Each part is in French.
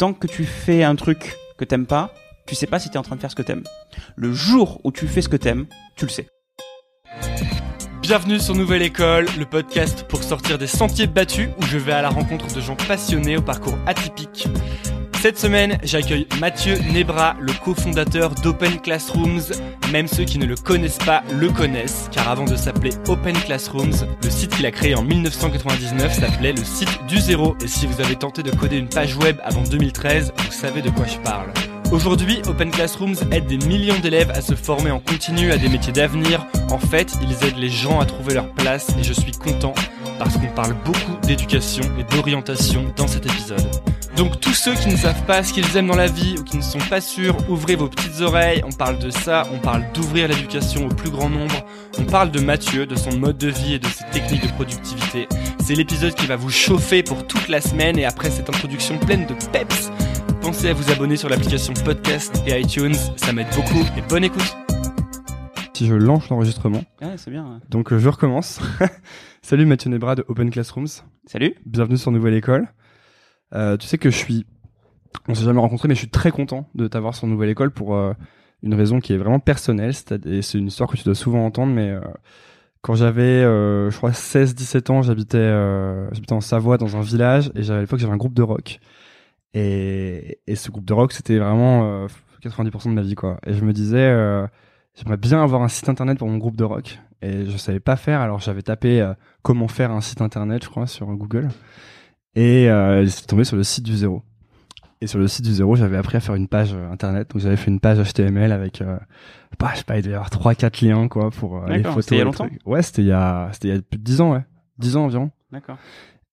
Tant que tu fais un truc que t'aimes pas, tu sais pas si t'es en train de faire ce que t'aimes. Le jour où tu fais ce que t'aimes, tu le sais. Bienvenue sur Nouvelle École, le podcast pour sortir des sentiers battus où je vais à la rencontre de gens passionnés au parcours atypique. Cette semaine, j'accueille Mathieu Nebra, le cofondateur d'Open Classrooms. Même ceux qui ne le connaissent pas le connaissent, car avant de s'appeler Open Classrooms, le site qu'il a créé en 1999 s'appelait le site du zéro. Et si vous avez tenté de coder une page web avant 2013, vous savez de quoi je parle. Aujourd'hui, Open Classrooms aide des millions d'élèves à se former en continu à des métiers d'avenir. En fait, ils aident les gens à trouver leur place et je suis content parce qu'on parle beaucoup d'éducation et d'orientation dans cet épisode. Donc tous ceux qui ne savent pas ce qu'ils aiment dans la vie ou qui ne sont pas sûrs, ouvrez vos petites oreilles, on parle de ça, on parle d'ouvrir l'éducation au plus grand nombre, on parle de Mathieu, de son mode de vie et de ses techniques de productivité. C'est l'épisode qui va vous chauffer pour toute la semaine et après cette introduction pleine de peps, pensez à vous abonner sur l'application podcast et iTunes, ça m'aide beaucoup et bonne écoute Si je lance l'enregistrement, Ouais, c'est bien. donc euh, je recommence. Salut Mathieu Nebra de Open Classrooms, Salut. bienvenue sur Nouvelle École. Euh, tu sais que je suis, on s'est jamais rencontré, mais je suis très content de t'avoir sur Nouvelle École pour euh, une raison qui est vraiment personnelle, c'est- une histoire que tu dois souvent entendre, mais euh, quand j'avais, je crois, 16-17 ans, j'habitais j'habitais en Savoie dans un village, et à l'époque j'avais un groupe de rock. Et, et ce groupe de rock, c'était vraiment euh, 90% de ma vie, quoi. Et je me disais, j'aimerais bien avoir un site internet pour mon groupe de rock. Et je savais pas faire, alors j'avais tapé comment faire un site internet, je crois, sur Google. Et euh, j'étais tombé sur le site du zéro. Et sur le site du zéro, j'avais appris à faire une page euh, internet. Donc j'avais fait une page HTML avec, euh, bah, je sais pas, il devait y avoir 3-4 liens, quoi, pour euh, les photos. c'était il y a longtemps. Ouais, c'était il y a, c'était il y a plus de 10 ans, ouais. 10 ans environ. D'accord.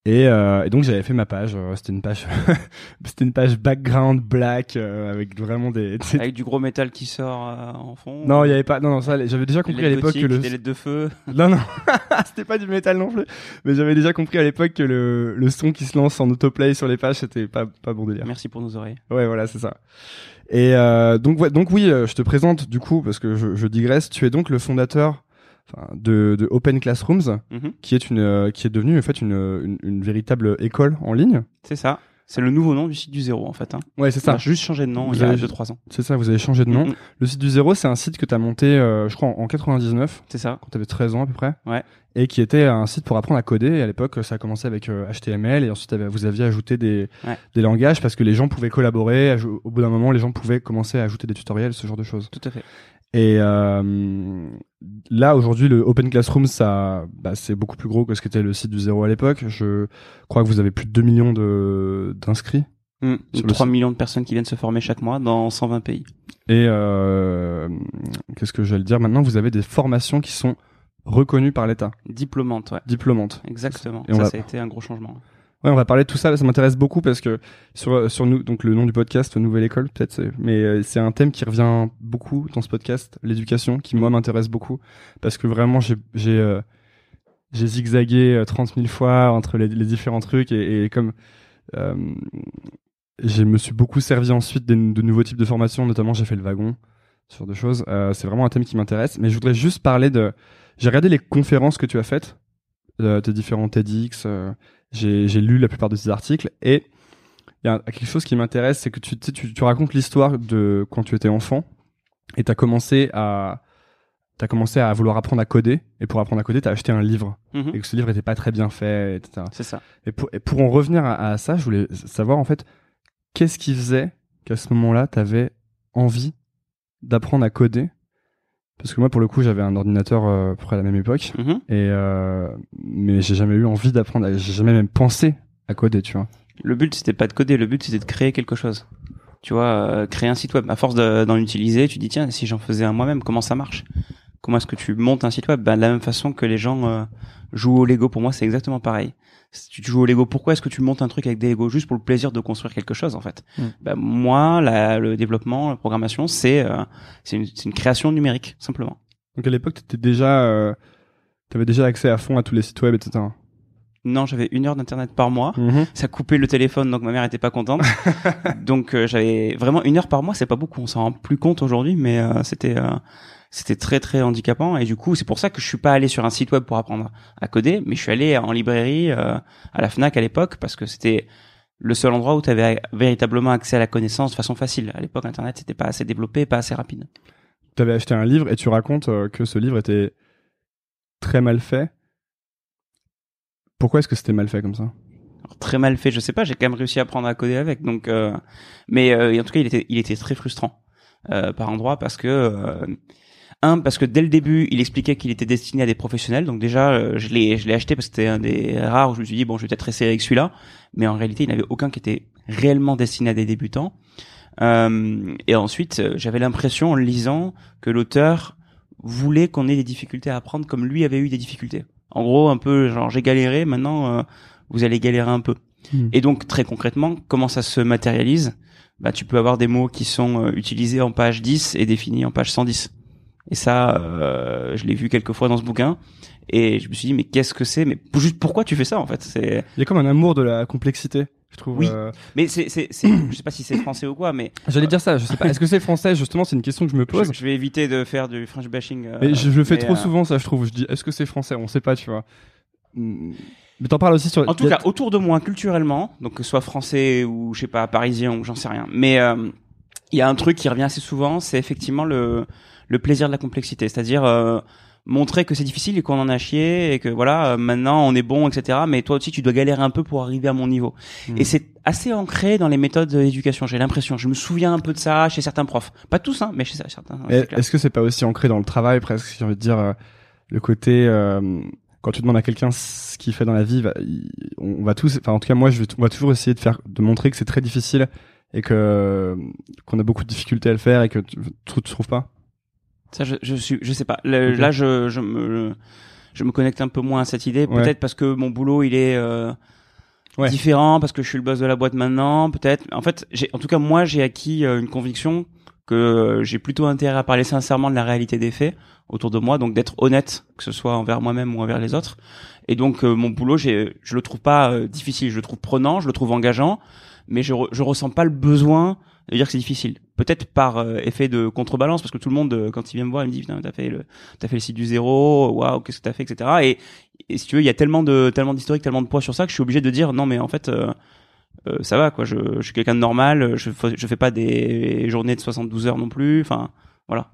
Et, euh, et donc j'avais fait ma page. euh, c'était une page, c'était une page background black euh, avec vraiment des. des- Avec du gros métal qui sort euh, en fond. Non, il y avait pas. Non, non, ça. J'avais déjà compris à l'époque que le. Des LED de feu. Non, non, c'était pas du métal non plus. Mais j'avais déjà compris à l'époque que le, le son qui se lance en autoplay sur les pages, c'était pas pas bon délire. Merci pour nos oreilles. Ouais, voilà, c'est ça. Et euh, donc, ouais, donc oui, euh, je te présente du coup parce que je, je digresse. Tu es donc le fondateur de, de Open Classrooms, Mhm. qui est une euh, qui est devenue en fait une, une, une véritable école en ligne. C'est ça. C'est le nouveau nom du site du zéro en fait. Hein. Ouais, c'est Ça a juste changé de nom Vous il y a avez- 2-3 ans. C'est ça. Vous avez changé de nom. Mhm. Le site du zéro, c'est un site que tu as monté, euh, je crois, en, en 99, C'est ça. quand tu avais 13 ans à peu près. Ouais. Et qui était un site pour apprendre à coder. Et à l'époque, ça a commencé avec euh, HTML et ensuite vous aviez ajouté des, Ouais. des langages parce que les gens pouvaient collaborer. Au bout d'un moment, les gens pouvaient commencer à ajouter des tutoriels, ce genre de choses. Tout à fait. Et euh, là, aujourd'hui, le Open Classroom, ça, bah, c'est beaucoup plus gros que ce qu'était le site du zéro à l'époque. Je crois que vous avez plus de 2 millions de, d'inscrits. Mm. Le 3 site. millions de personnes qui viennent se former chaque mois dans 120 pays. Et euh, qu'est-ce que j'allais dire? Maintenant, vous avez des formations qui sont reconnues par l'État, Diplômante, ouais. diplômantes. Exactement. Et ça, va- ça a été un gros changement. Ouais, on va parler de tout ça. Ça m'intéresse beaucoup parce que sur sur nous, donc le nom du podcast, Nouvelle École, peut-être, mais euh, c'est un thème qui revient beaucoup dans ce podcast, l'éducation, qui moi m'intéresse beaucoup parce que vraiment j'ai euh, zigzagué euh, 30 000 fois entre les, différents trucs et, comme euh, je me suis beaucoup servi ensuite de, de nouveaux types de formations, notamment j'ai fait le wagon, ce genre de choses. Euh, c'est vraiment un thème qui m'intéresse, mais je voudrais juste parler de. J'ai regardé les conférences que tu as faites, euh, tes différents TEDx, euh, j'ai lu la plupart de tes articles et il y a quelque chose qui m'intéresse, c'est que tu, racontes l'histoire de quand tu étais enfant et tu as commencé à t'as commencé à vouloir apprendre à coder et pour apprendre à coder t'as acheté un livre Mhm. et que ce livre était pas très bien fait etc C'est ça. et pour, et pour en revenir à, à ça je voulais savoir en fait qu'est-ce qui faisait qu'à ce moment-là t'avais envie d'apprendre à coder parce que moi pour le coup j'avais un ordinateur euh, à peu près à la même époque Mhm. et euh, mais j'ai jamais eu envie d'apprendre à- j'ai jamais même pensé à coder tu vois Le but c'était pas de coder, le but c'était de créer quelque chose. Tu vois, euh, créer un site web. À force de- d'en utiliser, tu dis tiens, si j'en faisais un moi-même, comment ça marche? Comment est-ce que tu montes un site web? Ben, De la même façon que les gens jouent au Lego, pour moi c'est exactement pareil. Si tu joues au Lego, pourquoi est-ce que tu montes un truc avec des Lego juste pour le plaisir de construire quelque chose en fait? Mm. Ben, Moi, la, le développement, la programmation, c'est euh, c'est une, création numérique simplement. donc à l'époque t'étais déjà euh, t'avais déjà accès à fond à tous les sites web etc Non, j'avais une heure d'internet par mois. Mhm. ça coupait le téléphone donc ma mère était pas contente donc euh, j'avais vraiment une heure par mois c'est pas beaucoup on s'en rend plus compte aujourd'hui mais euh, c'était euh, c'était très très handicapant et du coup c'est pour ça que je suis pas allé sur un site web pour apprendre à coder mais je suis allé en librairie euh, à la Fnac à l'époque parce que c'était le seul endroit où tu avais véritablement accès à la connaissance de façon facile. À l'époque internet c'était pas assez développé pas assez rapide. Tu avais acheté un livre et tu racontes euh, que ce livre était très mal fait. Pourquoi est-ce que c'était mal fait comme ça? Alors, très mal fait je sais pas j'ai quand même réussi à apprendre à coder avec donc euh, mais euh, en tout cas il était il était très frustrant euh, par endroit parce que un parce que dès le début il expliquait qu'il était destiné à des professionnels. Donc déjà euh, je l'ai je l'ai acheté parce que c'était un des rares où je me suis dit bon je vais peut-être essayer avec celui-là. Mais en réalité il n'y avait aucun qui était réellement destiné à des débutants. Euh, et ensuite euh, j'avais l'impression en le lisant que l'auteur voulait qu'on ait des difficultés à apprendre comme lui avait eu des difficultés. En gros un peu genre j'ai galéré maintenant euh, vous allez galérer un peu. Hmm. et donc très concrètement comment ça se matérialise? Bah tu peux avoir des mots qui sont euh, utilisés en page 10 et définis en page 110 et ça euh, je l'ai vu quelques fois dans ce bouquin et je me suis dit mais qu'est-ce que c'est? Mais juste pourquoi tu fais ça en fait? C'est Il y a comme un amour de la complexité, je trouve. Oui. euh. mais c'est c'est c'est je sais pas si c'est français ou quoi mais J'allais dire ça, je sais pas. Est-ce que c'est français? Justement, c'est une question que je me pose. je, je vais éviter de faire du French bashing euh, Mais je, le fais trop euh, souvent, ça, je trouve. Je dis, est-ce que c'est français? On sait pas, tu vois. Hmm. Mais t'en parles aussi sur. En tout cas, autour de moi, culturellement, donc que ce soit français ou je sais pas parisien ou j'en sais rien, mais euh, il y a un truc qui revient assez souvent, c'est effectivement le le plaisir de la complexité, c'est-à-dire euh, montrer que c'est difficile et qu'on en a chié et que voilà, euh, maintenant on est bon, etc. Mais toi aussi, tu dois galérer un peu pour arriver à mon niveau. Hmm. Et c'est assez ancré dans les méthodes d'éducation. J'ai l'impression. Je me souviens un peu de ça chez certains profs, pas tous, hein, mais chez certains. Clair. Est-ce que c'est pas aussi ancré dans le travail, presque J'ai envie de dire, euh, le côté. euh, quand tu demandes à quelqu'un ce qu'il fait dans la vie, il- on va tous. Enfin, en tout cas, moi, je vais, on va toujours essayer de faire, de montrer que c'est très difficile et que qu'on a beaucoup de difficultés à le faire et que tu, tu, tu trouves pas? Ça, je, je suis, je sais pas. Le-. Là, je, je me, je me connecte un peu moins à cette idée. Ouais. Peut-être parce que mon boulot, il est euh, Ouais. différent, parce que je suis le boss de la boîte maintenant. Peut-être. En fait, j'ai, en tout cas, moi, j'ai acquis euh, une conviction que euh, j'ai plutôt intérêt à parler sincèrement de la réalité des faits autour de moi, donc d'être honnête, que ce soit envers moi-même ou envers les autres. Et donc, euh, mon boulot, j'ai, je le trouve pas euh, difficile, je le trouve prenant, je le trouve engageant, mais je, re- je ressens pas le besoin de dire que c'est difficile. Peut-être par euh, effet de contrebalance, parce que tout le monde, euh, quand il vient me voir, il me dit, putain, t'as fait le, t'as fait le site du zéro, waouh, qu'est-ce que t'as fait, etc. Et, et si tu veux, il y a tellement de, tellement d'historique, tellement de poids sur ça que je suis obligé de dire, non, mais en fait, euh, ça va, quoi. Je, je suis quelqu'un de normal, je, je fais pas des journées de 72 heures non plus, enfin, voilà.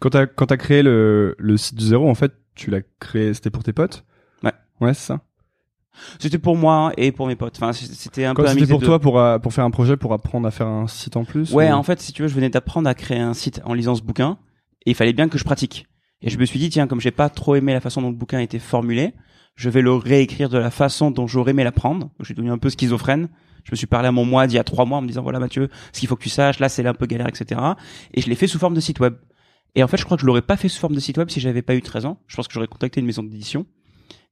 Quand t'as quand t'as créé le le site du zéro, en fait, tu l'as créé, c'était pour tes potes? Ouais. Ouais, c'est ça? C'était pour moi et pour mes potes. Enfin, c'était un Quand peu c'était pour toi pour euh, pour faire un projet pour apprendre à faire un site en plus. Ouais, ou- en fait, si tu veux, je venais d'apprendre à créer un site en lisant ce bouquin et il fallait bien que je pratique. Et je me suis dit, tiens, comme j'ai pas trop aimé la façon dont le bouquin était formulé, je vais le réécrire de la façon dont j'aurais aimé l'apprendre. Je suis devenu un peu schizophrène. Je me suis parlé à mon moi d'il y a trois mois en me disant, voilà, Mathieu, ce qu'il faut que tu saches, là, c'est là un peu galère, etc. Et je l'ai fait sous forme de site web. Et en fait, je crois que je l'aurais pas fait sous forme de site web si j'avais pas eu 13 ans. Je pense que j'aurais contacté une maison d'édition.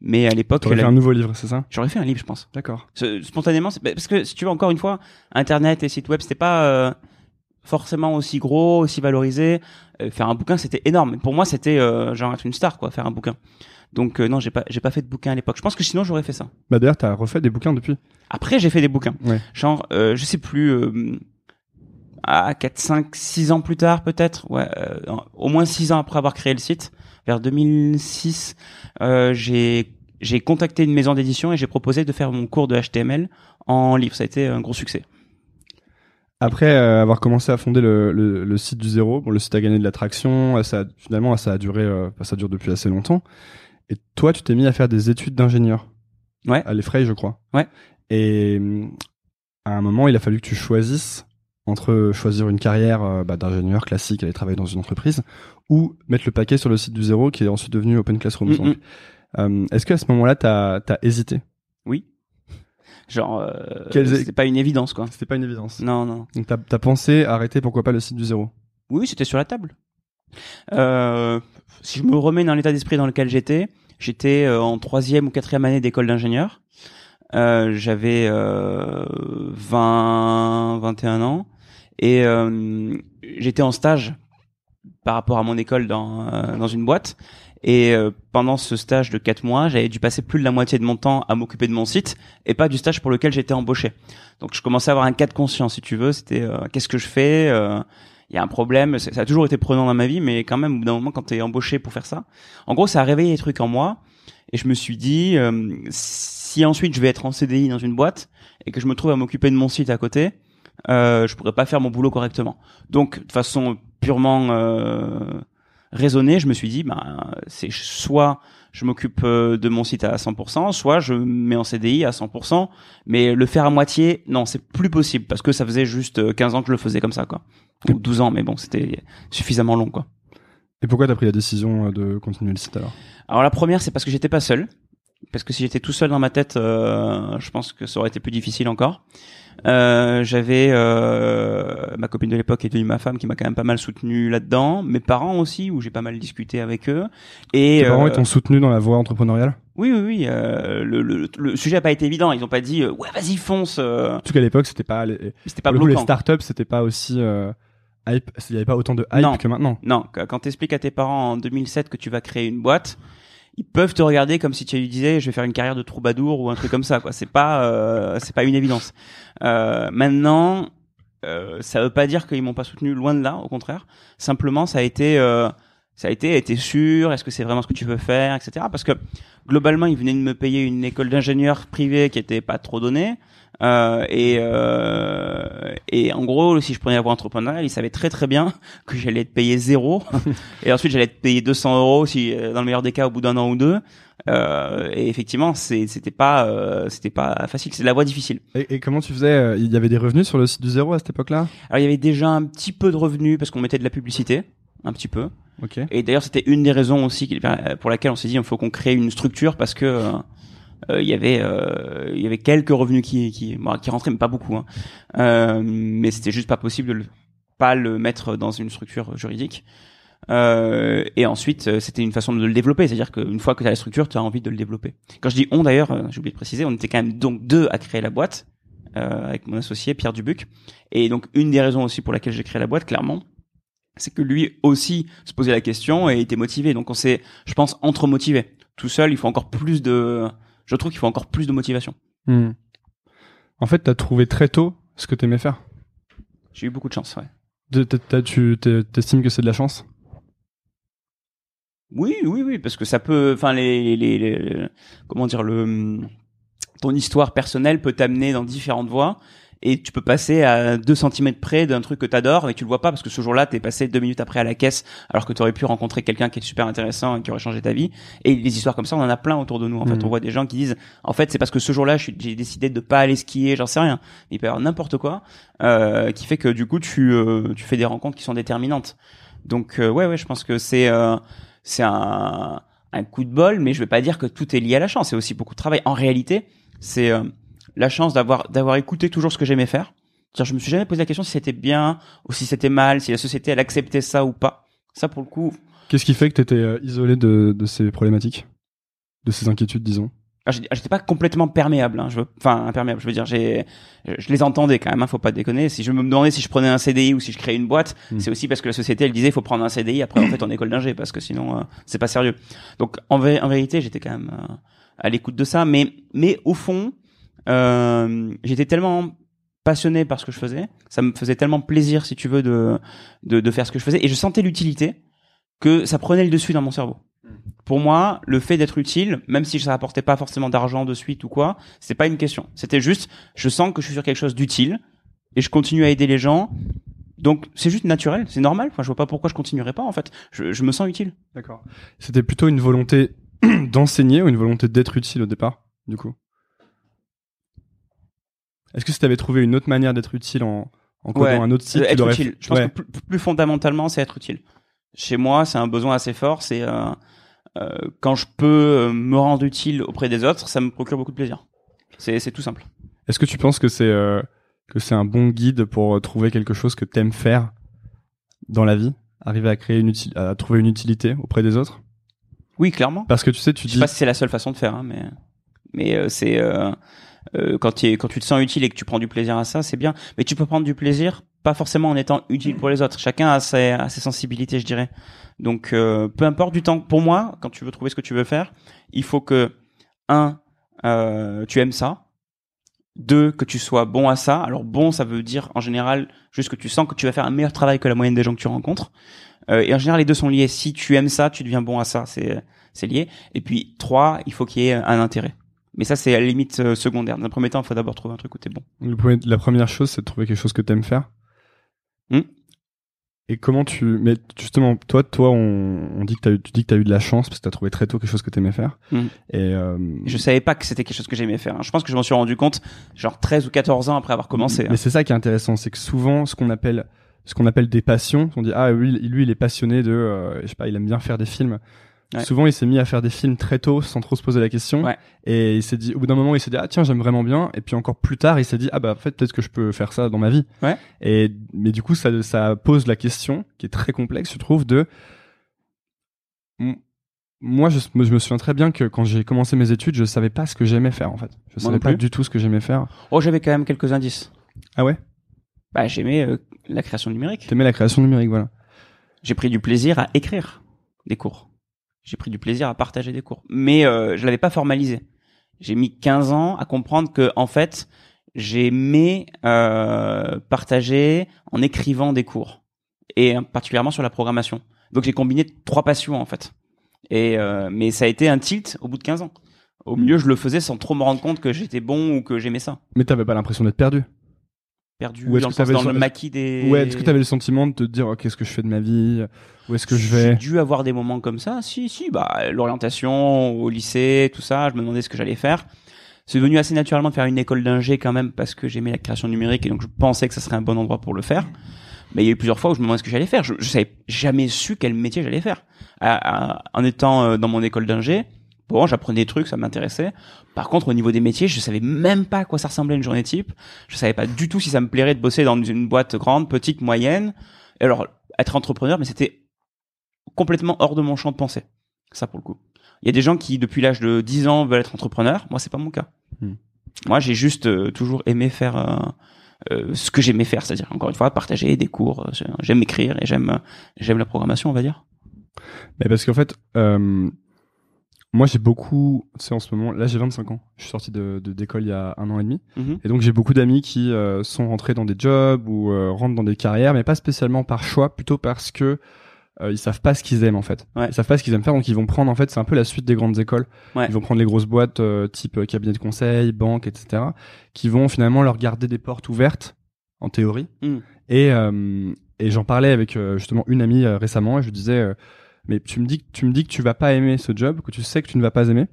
Mais à l'époque, T'aurais la- fait un nouveau livre, c'est ça? J'aurais fait un livre, je pense. D'accord. Spontanément bah, parce que si tu veux encore une fois internet et site web c'était pas euh, forcément aussi gros aussi valorisé Euh, faire un bouquin c'était énorme pour moi c'était euh, genre être une star quoi faire un bouquin Donc non, j'ai pas j'ai pas fait de bouquin à l'époque. Je pense que sinon j'aurais fait ça. Bah d'ailleurs, t'as refait des bouquins depuis. Après, j'ai fait des bouquins. Ouais. Genre, je sais plus, à 4, 5, 6 ans plus tard peut-être, ouais, euh, au moins 6 ans après avoir créé le site, vers 2006, euh, j'ai j'ai contacté une maison d'édition et j'ai proposé de faire mon cours de HTML en livre. Ça a été un gros succès. Après euh, avoir commencé à fonder le, le, le site du zéro, bon, le site a gagné de l'attraction. euh, Ça, finalement, ça a duré, euh, ça dure depuis assez longtemps. Et toi, tu t'es mis à faire des études d'ingénieur. Ouais. À l'Effray, je crois. Ouais. Et hum, à un moment, il a fallu que tu choisisses entre choisir une carrière euh, bah, d'ingénieur classique, aller travailler dans une entreprise, ou mettre le paquet sur le site du zéro, qui est ensuite devenu Open Classroom. Mm, donc. Euh, Est-ce qu'à ce moment-là, t'as as hésité? Oui. Genre, euh, pas une évidence quoi. C'était pas une évidence. Non, non. Donc t'as as pensé arrêter, pourquoi pas le site du zéro? Oui, c'était sur la table. Euh, si je me remets dans l'état d'esprit dans lequel j'étais, j'étais en troisième ou quatrième année d'école d'ingénieur. Euh, J'avais euh, 20, 21 ans et euh, j'étais en stage par rapport à mon école dans euh, dans une boîte. Et euh, pendant ce stage de quatre mois, j'avais dû passer plus de la moitié de mon temps à m'occuper de mon site et pas du stage pour lequel j'étais embauché. Donc je commençais à avoir un cas de conscience, si tu veux. C'était qu'est-ce que je fais il y a un problème. Ça a toujours été prenant dans ma vie, mais quand même, au bout d'un moment, quand t'es embauché pour faire ça, en gros, ça a réveillé des trucs en moi. Et je me suis dit, euh, ensuite je vais être en CDI dans une boîte et que je me trouve à m'occuper de mon site à côté, euh, je pourrais pas faire mon boulot correctement. Donc, de façon purement euh, raisonnée, je me suis dit, ben, c'est soit je m'occupe euh, de mon site à 100%, soit je me mets en CDI à 100%, mais le faire à moitié, non, c'est plus possible parce que ça faisait juste euh, 15 ans que je le faisais comme ça, quoi. Ou 12 ans, mais bon, c'était suffisamment long, quoi. Et pourquoi t'as pris la décision euh, de continuer le site alors? Alors la première, c'est parce que j'étais pas seul. Parce que si j'étais tout seul dans ma tête, euh, je pense que ça aurait été plus difficile encore. Euh, J'avais euh, ma copine de l'époque est devenue ma femme qui m'a quand même pas mal soutenu là-dedans. Mes parents aussi, où j'ai pas mal discuté avec eux. Et Tes parents euh, ils t'ont soutenu dans la voie entrepreneuriale? Oui, oui, oui. euh, le, le, le sujet a pas été évident. Ils ont pas dit euh, ouais, vas-y fonce. euh, En tout cas, à l'époque, c'était pas les, C'était pas pour le coup, les startups, c'était pas aussi euh, hype. Il y avait pas autant de hype Non. que maintenant. Non, qu- quand t'expliques à tes parents en 2007 que tu vas créer une boîte, ils peuvent te regarder comme si tu lui disais je vais faire une carrière de troubadour ou un truc comme ça quoi. C'est pas euh, c'est pas une évidence. Euh, maintenant, euh, ça veut pas dire qu'ils m'ont pas soutenu loin de là, au contraire. Simplement, ça a été euh, ça a été été sûr. Est-ce que c'est vraiment ce que tu veux faire, etc. Parce que globalement, ils venaient de me payer une école d'ingénieur privée qui était pas trop donnée. Euh, et, euh, et en gros, si je prenais la voie entrepreneuriale, ils savaient très très bien que j'allais être payé zéro. et ensuite, j'allais être payé 200 euros si, euh, dans le meilleur des cas, au bout d'un an ou deux. Euh, et effectivement, c'était pas, euh, c'était pas facile. C'est de la voie difficile. Et, et comment tu faisais euh, Il y avait des revenus sur le site du zéro à cette époque-là? Alors, il y avait déjà un petit peu de revenus parce qu'on mettait de la publicité, un petit peu. Ok. Et d'ailleurs, c'était une des raisons aussi pour laquelle on s'est dit il faut qu'on crée une structure parce que euh, euh, il y avait euh, il y avait quelques revenus qui qui bon, qui rentraient mais pas beaucoup hein. Euh, mais c'était juste pas possible de le, pas le mettre dans une structure juridique euh, et ensuite c'était une façon de le développer c'est à dire qu'une fois que tu as la structure tu as envie de le développer quand je dis on d'ailleurs j'ai oublié de préciser on était quand même donc deux à créer la boîte euh, avec mon associé Pierre Dubuc et donc une des raisons aussi pour laquelle j'ai créé la boîte clairement c'est que lui aussi se posait la question et était motivé. Donc on s'est, je pense, entre motivés. Tout seul, il faut encore plus de, je trouve qu'il faut encore plus de motivation. Hmm. En fait, t'as trouvé très tôt ce que t'aimais faire. J'ai eu beaucoup de chance, ouais. De- Tu t'es- t'estimes que c'est de la chance? Oui, oui, oui, parce que ça peut, enfin les, les, les- comment dire le, ton histoire personnelle peut t'amener dans différentes voies et tu peux passer à 2 centimètres près d'un truc que t'adores et tu le vois pas parce que ce jour-là t'es passé deux minutes après à la caisse alors que t'aurais pu rencontrer quelqu'un qui est super intéressant et qui aurait changé ta vie. Et les histoires comme ça on en a plein autour de nous en fait. Mhm. on voit des gens qui disent en fait c'est parce que ce jour-là j'ai décidé de pas aller skier j'en sais rien. Il peut y avoir n'importe quoi euh, qui fait que du coup tu euh, tu fais des rencontres qui sont déterminantes. Donc euh, ouais ouais je pense que c'est euh, c'est un un coup de bol mais je vais pas dire que tout est lié à la chance. C'est aussi beaucoup de travail. En réalité c'est euh, la chance d'avoir d'avoir écouté toujours ce que j'aimais faire. C'est-à-dire, je me suis jamais posé la question si c'était bien ou si c'était mal, si la société elle acceptait ça ou pas. Ça pour le coup, Qu'est-ce qui fait que t'étais euh, isolé de, de ces problématiques? De ces inquiétudes, disons? Alors, j'ai- J'étais pas complètement perméable, hein, je veux, enfin imperméable. Je veux dire, j'ai, je les entendais quand même. Hein, faut pas déconner. Si je me demandais si je prenais un CDI ou si je créais une boîte, Mm. c'est aussi parce que la société elle disait faut prendre un CDI après en fait en école d'ingé parce que sinon euh, c'est pas sérieux. Donc en, vé- en vérité, j'étais quand même euh, à l'écoute de ça, mais mais au fond, j'étais tellement passionné par ce que je faisais, ça me faisait tellement plaisir si tu veux de de, de faire ce que je faisais et je sentais l'utilité que ça prenait le dessus dans mon cerveau. Pour moi, le fait d'être utile, même si ça apportait pas forcément d'argent de suite ou quoi, c'est pas une question. C'était juste, je sens que je suis sur quelque chose d'utile et je continue à aider les gens. Donc c'est juste naturel, c'est normal. Enfin, je vois pas pourquoi je continuerais pas en fait. Je, je me sens utile. D'accord. C'était plutôt une volonté d'enseigner ou une volonté d'être utile au départ, du coup? Est-ce que si tu avais trouvé une autre manière d'être utile en, en codant Ouais. un autre site, être utile. Je pense Ouais. que plus, plus fondamentalement, c'est être utile. Chez moi, c'est un besoin assez fort. C'est euh, euh, quand je peux euh, me rendre utile auprès des autres, ça me procure beaucoup de plaisir. C'est tout simple. Est-ce que tu penses que c'est euh, que c'est un bon guide pour trouver quelque chose que t'aimes faire dans la vie, arriver à créer une à trouver une utilité auprès des autres? Oui, clairement. Parce que tu sais, tu Je dis sais pas si c'est la seule façon de faire, hein, mais mais c'est euh, quand tu quand tu te sens utile et que tu prends du plaisir à ça, c'est bien. Mais tu peux prendre du plaisir pas forcément en étant utile pour les autres. Chacun a ses, a ses sensibilités, je dirais. Donc euh, peu importe du temps. Pour moi, quand tu veux trouver ce que tu veux faire, il faut que un euh, tu aimes ça. Deux, que tu sois bon à ça. Alors bon, ça veut dire en général juste que tu sens que tu vas faire un meilleur travail que la moyenne des gens que tu rencontres. Euh, et en général, les deux sont liés. Si tu aimes ça, tu deviens bon à ça. C'est c'est lié. Et puis trois, il faut qu'il y ait un intérêt. Mais ça, c'est à la limite euh, secondaire. Dans un premier temps, il faut d'abord trouver un truc où t'es bon. le premier- la première chose, c'est de trouver quelque chose que t'aimes faire. Hmm. Et comment tu mais justement toi toi on, on dit que t'as eu, tu dis que t'as eu de la chance parce que t'as trouvé très tôt quelque chose que t'aimais faire Hmm. et euh, Je savais pas que c'était quelque chose que j'aimais faire. hein. Je pense que je m'en suis rendu compte genre 13 ou 14 ans après avoir commencé. hein. Mais c'est ça qui est intéressant, c'est que souvent ce qu'on appelle ce qu'on appelle des passions, on dit ah oui lui il est passionné de euh, je sais pas il aime bien faire des films. Ouais. Souvent il s'est mis à faire des films très tôt sans trop se poser la question Ouais. et il s'est dit au bout d'un moment il s'est dit ah tiens j'aime vraiment bien et puis encore plus tard il s'est dit ah bah en fait peut-être que je peux faire ça dans ma vie. Ouais. Et mais du coup ça ça pose la question qui est très complexe je trouve de moi, je, me- je me souviens très bien que quand j'ai commencé mes études, je savais pas ce que j'aimais faire en fait. Je savais pas du tout ce que j'aimais faire. Oh, j'avais quand même quelques indices. Ah ouais? Bah, j'aimais euh, la création numérique. T'aimais la création numérique, voilà. J'ai pris du plaisir à écrire des cours. J'ai pris du plaisir à partager des cours. Mais euh, je l'avais pas formalisé. J'ai mis 15 ans à comprendre que en fait, j'aimais euh, partager en écrivant des cours et euh, particulièrement sur la programmation. Donc j'ai combiné trois passions en fait. Et euh, mais ça a été un tilt au bout de 15 ans. Au milieu, je le faisais sans trop me rendre compte que j'étais bon ou que j'aimais ça. Mais t'avais pas l'impression d'être perdu? Perdu Ou est-ce dans, que le, dans le le sens- maquis des. Ouais, est-ce que t'avais le sentiment de te dire oh, qu'est-ce que je fais de ma vie Où est-ce que je vais? J'ai dû avoir des moments comme ça. Si, si, bah, l'orientation au lycée, tout ça, je me demandais ce que j'allais faire. C'est venu assez naturellement de faire une école d'ingé quand même parce que j'aimais la création numérique et donc je pensais que ça serait un bon endroit pour le faire. Mais il y a eu plusieurs fois où je me demandais ce que j'allais faire. Je, je savais jamais su quel métier j'allais faire. À- à- en étant euh, dans mon école d'ingé, bon, j'apprenais des trucs, ça m'intéressait. Par contre, au niveau des métiers, je savais même pas à quoi ça ressemblait une journée type. Je savais pas du tout si ça me plairait de bosser dans une boîte grande, petite, moyenne. Et alors, être entrepreneur, mais c'était complètement hors de mon champ de pensée. Ça, pour le coup. Il y a des gens qui, depuis l'âge de 10 ans, veulent être entrepreneurs. Moi, c'est pas mon cas. Hmm. Moi, j'ai juste euh, toujours aimé faire euh, euh, ce que j'aimais faire, c'est-à-dire, encore une fois, partager des cours. J'aime écrire et j'aime j'aime la programmation, on va dire. Mais parce qu'en fait, moi j'ai beaucoup, tu sais, en ce moment, là j'ai 25 ans. Je suis sorti de d'école il y a un an et demi. Mhm. Et donc j'ai beaucoup d'amis qui euh, sont rentrés dans des jobs ou euh, rentrent dans des carrières, mais pas spécialement par choix, plutôt parce que euh, ils savent pas ce qu'ils aiment en fait. Ouais. Ils savent pas ce qu'ils aiment faire, donc ils vont prendre en fait, c'est un peu la suite des grandes écoles. Ouais. Ils vont prendre les grosses boîtes euh, type cabinet de conseil, banque, etc. Qui vont finalement leur garder des portes ouvertes en théorie. Mm. Et euh, et j'en parlais avec justement une amie récemment et je lui disais mais tu me dis que tu me dis que tu vas pas aimer ce job, que tu sais que tu ne vas pas aimer.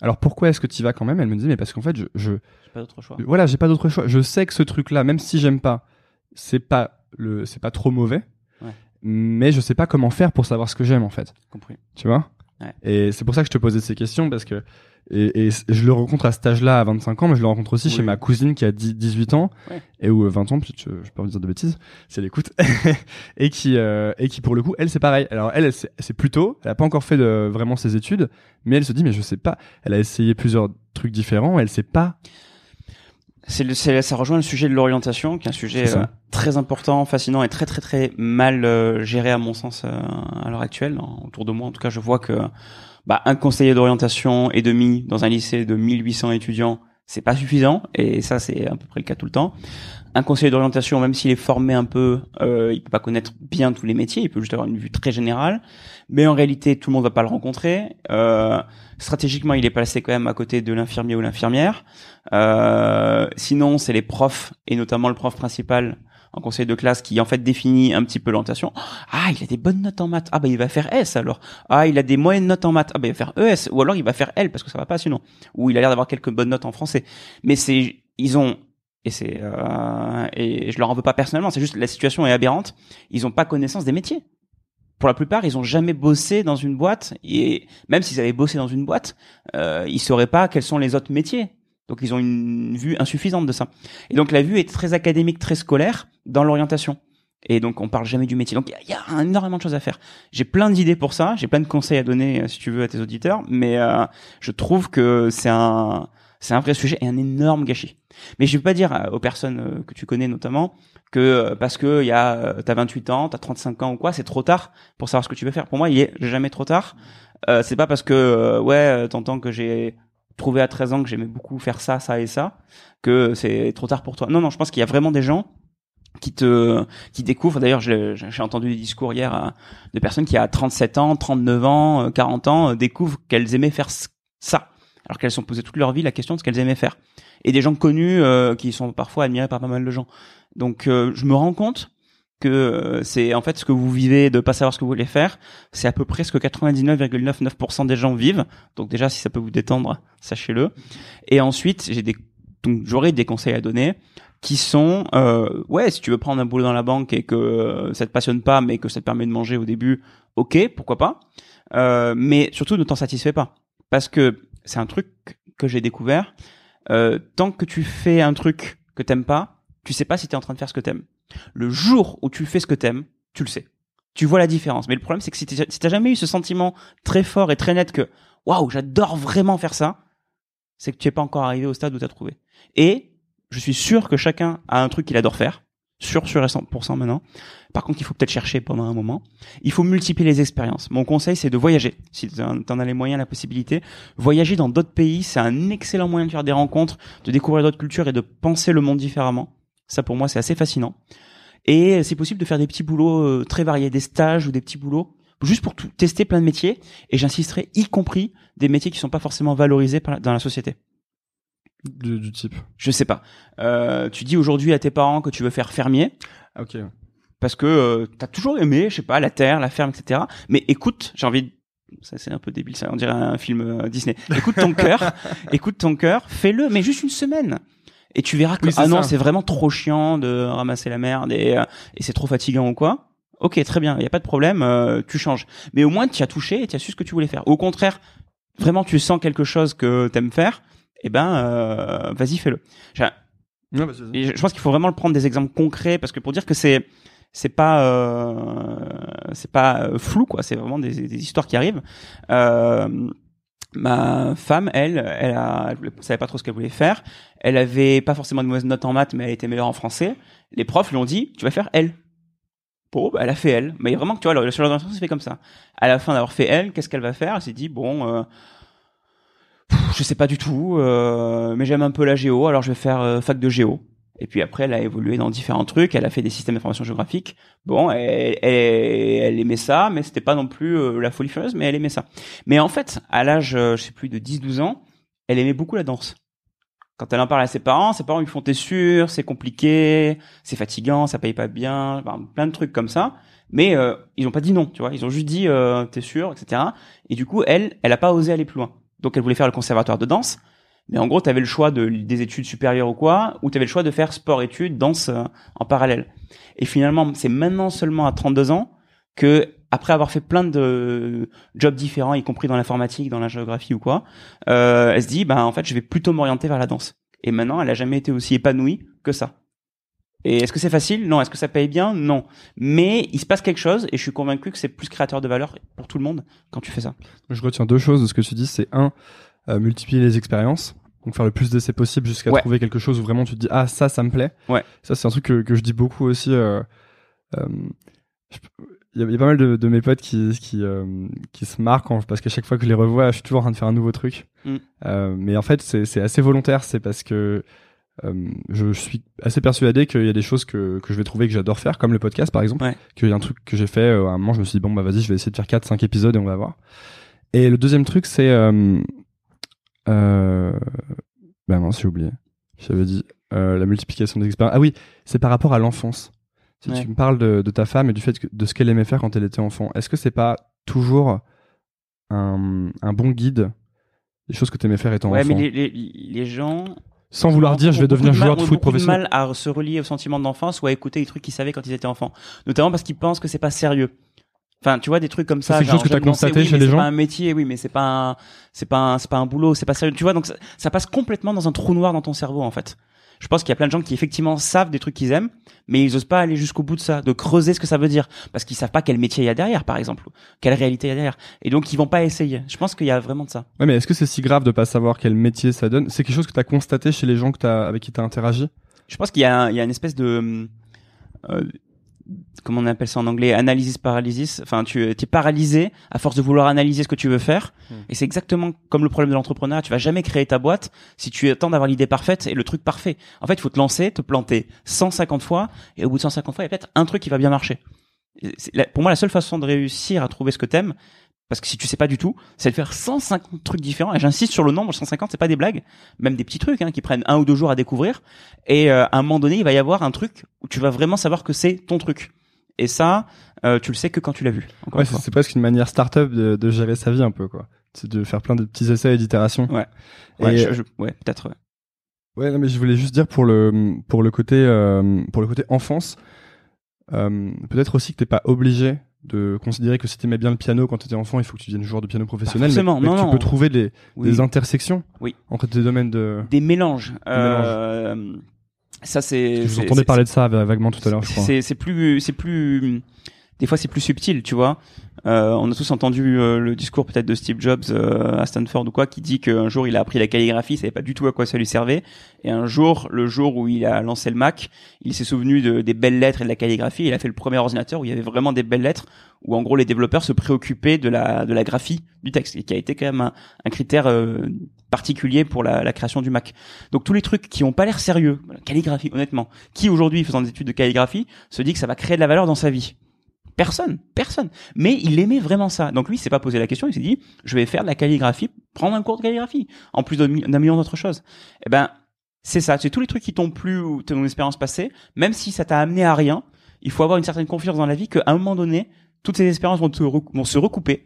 Alors pourquoi est-ce que tu y vas quand même? Elle me disait mais parce qu'en fait je, je pas d'autre choix. voilà, j'ai pas d'autre choix. Je sais que ce truc-là, même si j'aime pas, c'est pas le, c'est pas trop mauvais. Ouais. Mais je sais pas comment faire pour savoir ce que j'aime en fait. Compris. Tu vois? Ouais. Et c'est pour ça que je te posais ces questions parce que et, et je le rencontre à cet âge-là à 25 ans, mais je le rencontre aussi Oui. chez ma cousine qui a 10, 18 ans Ouais. et ou euh, 20 ans, peut-être je, je peux pas dire de bêtises, si elle écoute, et qui euh, et qui pour le coup, elle c'est pareil. Alors elle, elle c'est c'est plus tôt, elle a pas encore fait de, vraiment ses études, mais elle se dit mais je sais pas. Elle a essayé plusieurs trucs différents. Elle sait pas. C'est le- c'est- ça rejoint le sujet de l'orientation, qui est un sujet euh, très important, fascinant et très très très mal euh, géré à mon sens euh, à l'heure actuelle. En- Autour de moi, en tout cas, je vois que bah, un conseiller d'orientation et demi dans un lycée de 1800 étudiants, c'est pas suffisant. Et ça, c'est à peu près le cas tout le temps. Un conseiller d'orientation, même s'il est formé un peu, euh, il peut pas connaître bien tous les métiers. Il peut juste avoir une vue très générale. Mais en réalité, tout le monde va pas le rencontrer. Euh, stratégiquement, il est placé quand même à côté de l'infirmier ou l'infirmière. Euh, sinon, c'est les profs et notamment le prof principal en conseil de classe qui en fait définit un petit peu l'orientation. Ah, il a des bonnes notes en maths. Ah bah il va faire S alors. Ah, il a des moyennes notes en maths. Ah bah il va faire ES ou alors il va faire L parce que ça va pas sinon. Ou il a l'air d'avoir quelques bonnes notes en français. Mais c'est ils ont et c'est euh, et je leur en veux pas personnellement, c'est juste la situation est aberrante. Ils ont pas connaissance des métiers. Pour la plupart, ils ont jamais bossé dans une boîte et même s'ils avaient bossé dans une boîte, euh, ils sauraient pas quels sont les autres métiers. Donc ils ont une vue insuffisante de ça. Et donc la vue est très académique, très scolaire dans l'orientation. Et donc on parle jamais du métier. Donc il y, a- énormément de choses à faire. J'ai plein d'idées pour ça, j'ai plein de conseils à donner euh, si tu veux à tes auditeurs, mais euh, je trouve que c'est un c'est un vrai sujet et un énorme gâchis. Mais je vais pas dire euh, aux personnes euh, que tu connais notamment que parce que il y a t'as 28 ans, t'as 35 ans ou quoi, c'est trop tard pour savoir ce que tu veux faire. Pour moi, il est jamais trop tard. Euh, c'est pas parce que euh, ouais, t'entends que j'ai trouvé à 13 ans que j'aimais beaucoup faire ça, ça et ça que c'est trop tard pour toi. Non non, je pense qu'il y a vraiment des gens qui te qui découvrent d'ailleurs j'ai entendu des discours hier euh, de personnes qui à 37 ans, 39 ans, euh, 40 ans euh, découvrent qu'elles aimaient faire ça alors qu'elles se sont posées toute leur vie la question de ce qu'elles aimaient faire et des gens connus euh, qui sont parfois admirés par pas mal de gens. Donc euh, je me rends compte que euh, c'est en fait ce que vous vivez de pas savoir ce que vous voulez faire, c'est à peu près ce que 99,99% des gens vivent. Donc déjà si ça peut vous détendre, sachez-le. Et ensuite, j'ai des donc j'aurai des conseils à donner qui sont euh, ouais, si tu veux prendre un boulot dans la banque et que euh, ça te passionne pas mais que ça te permet de manger au début, OK, pourquoi pas. Euh, mais surtout ne t'en satisfais pas parce que c'est un truc que j'ai découvert euh, tant que tu fais un truc que t'aimes pas, tu sais pas si t'es en train de faire ce que t'aimes. Le jour où tu fais ce que t'aimes, tu le sais. Tu vois la différence. Mais le problème, c'est que si t'as jamais eu ce sentiment très fort et très net que waouh, j'adore vraiment faire ça, c'est que tu es pas encore arrivé au stade où t'as trouvé. Et je suis sûr que chacun a un truc qu'il adore faire. Sûr, et 100% maintenant. Par contre, il faut peut-être chercher pendant un moment. Il faut multiplier les expériences. Mon conseil, c'est de voyager. Si t'en t'en as les moyens, la possibilité. Voyager dans d'autres pays, c'est un excellent moyen de faire des rencontres, de découvrir d'autres cultures et de penser le monde différemment. Ça, pour moi, c'est assez fascinant. Et c'est possible de faire des petits boulots euh, très variés, des stages ou des petits boulots, juste pour tout- tester plein de métiers. Et j'insisterai, y compris des métiers qui sont pas forcément valorisés par la- dans la société. Du, du type. Je sais pas. Euh, tu dis aujourd'hui à tes parents que tu veux faire fermier Ah, ok. parce que euh, t'as toujours aimé, je sais pas, la terre, la ferme, etc. Mais écoute, j'ai envie de... Ça c'est un peu débile, ça on dirait un film euh, Disney. Écoute ton cœur, écoute ton cœur, fais-le, mais juste une semaine. Et tu verras que Oui, ah non, c'est vraiment trop chiant de ramasser la merde et, euh, et c'est trop fatigant ou quoi. Ok, très bien, il y a pas de problème, euh, tu changes. Mais au moins tu as touché et tu as su ce que tu voulais faire. Au contraire, vraiment tu sens quelque chose que t'aimes faire, eh ben euh, vas-y fais-le. Ouais, bah, je je pense qu'il faut vraiment le prendre des exemples concrets parce que pour dire que c'est c'est pas euh, c'est pas flou quoi, c'est vraiment des, des histoires qui arrivent. Euh, ma femme, elle, elle, a, elle savait pas trop ce qu'elle voulait faire. Elle avait pas forcément de mauvaises notes en maths, mais elle était meilleure en français. Les profs lui ont dit, tu vas faire L. Bon, bah, elle a fait L. Mais vraiment, tu vois, le- sur l'orientation, c'est fait comme ça. À la fin d'avoir fait L, qu'est-ce qu'elle va faire? Elle s'est dit, bon, euh, je sais pas du tout, euh, mais j'aime un peu la géo, alors je vais faire euh, fac de géo. Et puis après, elle a évolué dans différents trucs. Elle a fait des systèmes d'information géographique. Bon, elle, aimait ça, mais c'était pas non plus euh, la folie furieuse, mais elle aimait ça. Mais en fait, à l'âge, euh, je sais plus, de 10-12 ans, elle aimait beaucoup la danse. Quand elle en parle à ses parents, ses parents lui font t'es sûr, c'est compliqué, c'est fatigant, ça paye pas bien, plein de trucs comme ça. Mais euh, ils ont pas dit non, tu vois. Ils ont juste dit t'es sûr, etc. Et du coup, elle, elle a pas osé aller plus loin. Donc elle voulait faire le conservatoire de danse. Mais en gros, tu avais le choix de, des études supérieures ou quoi, ou tu avais le choix de faire sport-études, danse euh, en parallèle. Et finalement, c'est maintenant seulement à 32 ans que, après avoir fait plein de jobs différents, y compris dans l'informatique, dans la géographie ou quoi, euh, elle se dit, bah en fait, je vais plutôt m'orienter vers la danse. Et maintenant, elle a jamais été aussi épanouie que ça. Et est-ce que c'est facile? Non. Est-ce que ça paye bien? Non. Mais il se passe quelque chose, et je suis convaincu que c'est plus créateur de valeur pour tout le monde quand tu fais ça. Je retiens deux choses de ce que tu dis. C'est un, multiplier les expériences. Donc faire le plus d'essais possible jusqu'à Ouais. trouver quelque chose où vraiment tu te dis ah ça ça me plaît. Ouais. Ça c'est un truc que, que je dis beaucoup aussi. euh, euh, je- Il y, a- pas mal de, de mes potes qui qui, euh, qui se marquent quand- parce qu'à chaque fois que je les revois, je suis toujours en train de faire un nouveau truc. Mm. Euh, mais en fait c'est assez volontaire. C'est parce que euh, je, suis assez persuadé qu'il y a des choses que, que je vais trouver que j'adore faire, comme le podcast par exemple. Ouais. Qu'il y a un truc que j'ai fait, euh, à un moment je me suis dit bon bah vas-y je vais essayer de faire 4-5 épisodes et on va voir. Et le deuxième truc c'est... Euh, euh, bah mince j'ai oublié. J'avais dit euh, la multiplication des expériences. Ah oui, c'est par rapport à l'enfance. Si Ouais. tu me parles de, de ta femme et du fait que, de ce qu'elle aimait faire quand elle était enfant, est-ce que c'est pas toujours un, un bon guide des choses que tu aimais faire étant Ouais, enfant mais les, les, les gens. Sans vouloir dire je vais devenir de mal- joueur de ont foot professionnel. mal à se relier aux sentiments d'enfance ou à écouter les trucs qu'ils savaient quand ils étaient enfants. Notamment parce qu'ils pensent que c'est pas sérieux. Enfin, tu vois, des trucs comme Ça, ça. c'est quelque chose que t'as j'aime danser, constaté oui, chez les c'est gens pas un métier, oui, mais c'est pas un, c'est pas c'est pas un boulot, c'est pas sérieux. Tu vois, donc ça, ça passe complètement dans un trou noir dans ton cerveau, en fait. Je pense qu'il y a plein de gens qui effectivement savent des trucs qu'ils aiment, mais ils osent pas aller jusqu'au bout de ça, de creuser ce que ça veut dire, parce qu'ils savent pas quel métier il y a derrière, par exemple, quelle réalité il y a derrière, et donc ils vont pas essayer. Je pense qu'il y a vraiment de ça. Ouais, mais est-ce que c'est si grave de pas savoir quel métier ça donne? C'est quelque chose que tu as constaté chez les gens que t'as, avec qui tu as interagi? Je pense qu'il y a, il y a une espèce de, euh, comment on appelle ça en anglais, analysis paralysis. Enfin, tu es paralysé à force de vouloir analyser ce que tu veux faire. Et c'est exactement comme le problème de l'entrepreneur. Tu vas jamais créer ta boîte si tu attends d'avoir l'idée parfaite et le truc parfait. En fait, il faut te lancer, te planter 150 fois, et au bout de 150 fois, il y a peut-être un truc qui va bien marcher. La- Pour moi, la seule façon de réussir à trouver ce que t'aimes, parce que si tu sais pas du tout, c'est de faire 150 trucs différents. Et j'insiste sur le nombre, 150, c'est pas des blagues, même des petits trucs hein, qui prennent un ou deux jours à découvrir. Et euh, à un moment donné, il va y avoir un truc où tu vas vraiment savoir que c'est ton truc. Et ça, euh, tu le sais que quand tu l'as vu. Ouais, c'est, presque une manière start-up de, de gérer sa vie un peu, quoi. C'est de faire plein de petits essais et d'itérations. Ouais. Ouais, je- je- ouais, peut-être. ouais. Ouais, non, mais je voulais juste dire pour le pour le côté euh, pour le côté enfance, euh, peut-être aussi que t'es pas obligé de considérer que si t'aimais bien le piano quand t'étais enfant, il faut que tu deviennes joueur de piano professionnel. mais- mais, non, que tu peux trouver des, Oui. des intersections Oui. entre tes domaines de. Des mélanges. Euh, ça c'est. Je vous entendais parler de ça va- vaguement tout à l'heure, c'est plus c'est plus des fois c'est plus subtil, tu vois. Euh, on a tous entendu euh, le discours peut-être de Steve Jobs euh, à Stanford ou quoi, qui dit qu'un jour il a appris la calligraphie, il savait pas du tout à quoi ça lui servait, et un jour, le jour où il a lancé le Mac, il s'est souvenu de, des belles lettres et de la calligraphie. Il a fait le premier ordinateur où il y avait vraiment des belles lettres, où en gros les développeurs se préoccupaient de la de la graphie du texte, et qui a été quand même un, un critère euh, particulier pour la, la création du Mac. Donc tous les trucs qui ont pas l'air sérieux, calligraphie, honnêtement, qui aujourd'hui faisant des études de calligraphie se dit que ça va créer de la valeur dans sa vie Personne, personne. Mais il aimait vraiment ça. Donc lui, il s'est pas posé la question. Il s'est dit, je vais faire de la calligraphie, prendre un cours de calligraphie, en plus d'un mi- d'un million d'autres choses. Eh ben, c'est ça. C'est tous les trucs qui t'ont plu ou ton expérience passée, même si ça t'a amené à rien. Il faut avoir une certaine confiance dans la vie qu'à un moment donné, toutes ces expériences vont, vont se recouper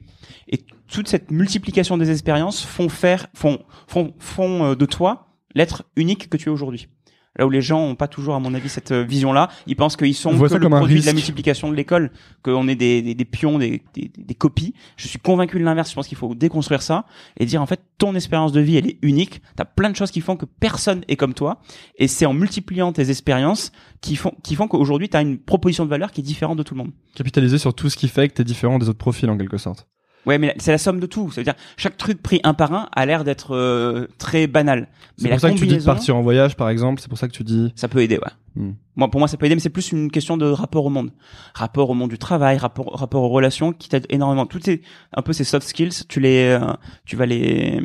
et toute cette multiplication des expériences font faire, font, font, font euh, de toi l'être unique que tu es aujourd'hui. Là où les gens ont pas toujours, à mon avis, cette euh, vision-là, ils pensent qu'ils sont que le produit de la multiplication de l'école, qu'on est des, des, des pions, des, des, des copies. Je suis convaincu de l'inverse. Je pense qu'il faut déconstruire ça et dire en fait ton expérience de vie elle est unique. T'as plein de choses qui font que personne est comme toi et c'est en multipliant tes expériences qui font qui font qu'aujourd'hui t'as une proposition de valeur qui est différente de tout le monde. Capitaliser sur tout ce qui fait que t'es différent des autres profils en quelque sorte. Ouais, mais c'est la somme de tout. C'est-à-dire chaque truc pris un par un a l'air d'être euh, très banal. C'est pour la ça que tu dis de partir en voyage par exemple, c'est pour ça que tu dis. ça peut aider, ouais. Hmm. Moi, pour moi, ça peut aider, mais c'est plus une question de rapport au monde, rapport au monde du travail, rapport, rapport aux relations, qui t'aide énormément. Toutes ces, un peu ces soft skills, tu les, euh, tu vas les,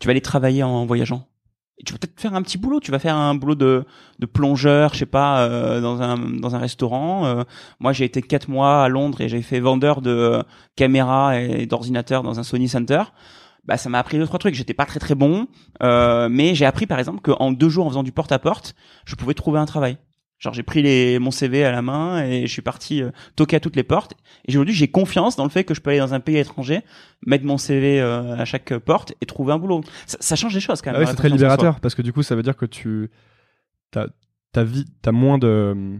tu vas les travailler en voyageant. Tu vas peut-être faire un petit boulot. Tu vas faire un boulot de, de plongeur, je sais pas, euh, dans un, dans un restaurant. Euh, moi, j'ai été quatre mois à Londres et j'ai fait vendeur de caméras et d'ordinateurs dans un Sony Center. Bah, ça m'a appris deux trois trucs. J'étais pas très très bon, euh, mais j'ai appris par exemple qu'en deux jours en faisant du porte à porte, je pouvais trouver un travail. Genre j'ai pris les, mon CV à la main et je suis parti euh, toquer à toutes les portes. Et aujourd'hui j'ai confiance dans le fait que je peux aller dans un pays étranger, mettre mon CV euh, à chaque porte et trouver un boulot. Ça, ça change des choses quand même. Ah oui, c'est très libérateur parce que du coup, ça veut dire que tu ta ta vie, t'as moins de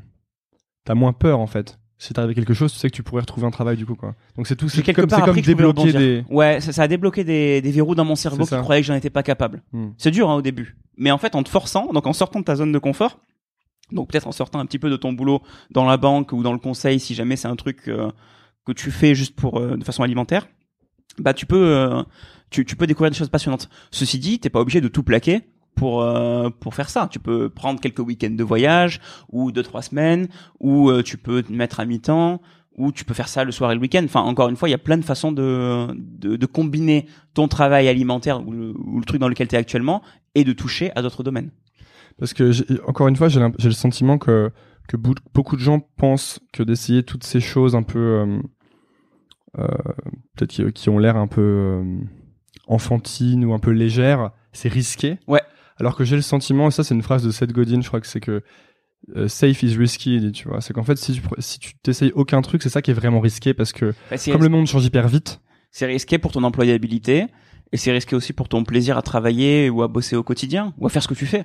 t'as moins peur en fait. Si t'arrives à quelque chose, tu sais que tu pourrais retrouver un travail du coup quoi. Donc c'est tout, c'est comme, part débloquer des. Ouais, ça, ça a débloqué des, des verrous dans mon cerveau qui ça. croyait que j'en étais pas capable. Hmm. C'est dur hein, au début, mais en fait en te forçant, donc en sortant de ta zone de confort, donc peut-être en sortant un petit peu de ton boulot dans la banque ou dans le conseil, si jamais c'est un truc euh, que tu fais juste pour euh, de façon alimentaire, bah tu peux euh, tu, peux découvrir des choses passionnantes. Ceci dit, t'es pas obligé de tout plaquer pour pour faire ça. Tu peux prendre quelques week-ends de voyage ou deux trois semaines, ou tu peux te mettre à mi-temps, ou tu peux faire ça le soir et le week-end. Enfin, encore une fois, il y a plein de façons de de, de combiner ton travail alimentaire ou le, ou le truc dans lequel tu es actuellement et de toucher à d'autres domaines. Parce que encore une fois, j'ai le sentiment que beaucoup de gens pensent que d'essayer toutes ces choses un peu euh, euh, peut-être qui, qui ont l'air un peu euh, enfantines ou un peu légères, c'est risqué. Ouais. Alors que j'ai le sentiment, et ça c'est une phrase de Seth Godin, je crois que c'est que euh, safe is risky, tu vois. C'est qu'en fait, si tu si tu t'essayes aucun truc, c'est ça qui est vraiment risqué parce que c'est- comme le monde change hyper vite, c'est risqué pour ton employabilité et c'est risqué aussi pour ton plaisir à travailler ou à bosser au quotidien ou à faire ce que tu fais.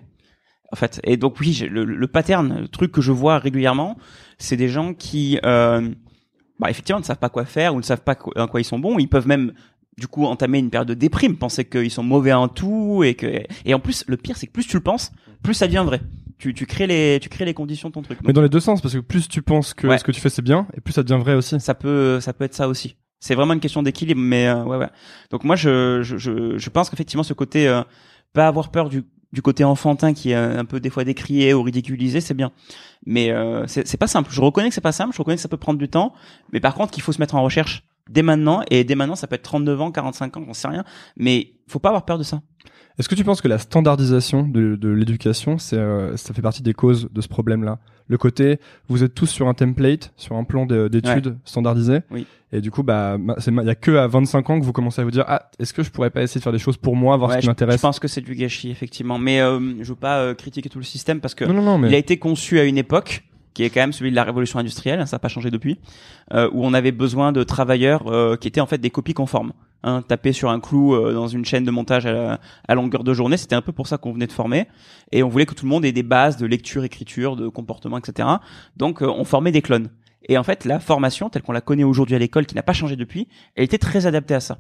En fait, et donc oui, le, le pattern, le truc que je vois régulièrement, c'est des gens qui, euh, bah, effectivement, ne savent pas quoi faire ou ne savent pas en quoi ils sont bons. Ils peuvent même du coup entamer une période de déprime, penser qu'ils sont mauvais en tout et que et en plus le pire c'est que plus tu le penses, plus ça devient vrai. Tu, tu crées les tu crées les conditions de ton truc. mais dans les deux sens, parce que plus tu penses que Ouais. ce que tu fais c'est bien, et plus ça devient vrai aussi. ça peut ça peut être ça aussi c'est vraiment une question d'équilibre mais euh, ouais ouais donc moi je je je, je pense qu'effectivement ce côté euh, pas avoir peur du du côté enfantin qui est un peu des fois décrié ou ridiculisé c'est bien. Mais euh, c'est pas simple. Je reconnais que c'est pas simple. Je reconnais que ça peut prendre du temps. Mais par contre qu'il faut se mettre en recherche dès maintenant. Et dès maintenant ça peut être 39 ans 45 ans j'en sais rien. Mais faut pas avoir peur de ça Est-ce que tu penses que la standardisation de, de l'éducation, euh, ça fait partie des causes de ce problème-là? Le côté, vous êtes tous sur un template, sur un plan de- d'études standardisé, Oui. et du coup, bah, il y a que à 25 ans que vous commencez à vous dire, ah, est-ce que je pourrais pas essayer de faire des choses pour moi, voir Ouais, ce qui je, je m'intéresse pense que c'est du gâchis effectivement mais euh, je veux pas euh, critiquer tout le système parce que Non, non, non, Il a mais été conçu à une époque qui est quand même celui de la révolution industrielle, hein, ça n'a pas changé depuis, euh, où on avait besoin de travailleurs euh, qui étaient en fait des copies conformes. Hein, taper sur un clou euh, dans une chaîne de montage à, à longueur de journée, c'était un peu pour ça qu'on venait de former. Et on voulait que tout le monde ait des bases de lecture, écriture, de comportement, etc. Donc euh, on formait des clones. Et en fait, la formation, telle qu'on la connaît aujourd'hui à l'école, qui n'a pas changé depuis, elle était très adaptée à ça.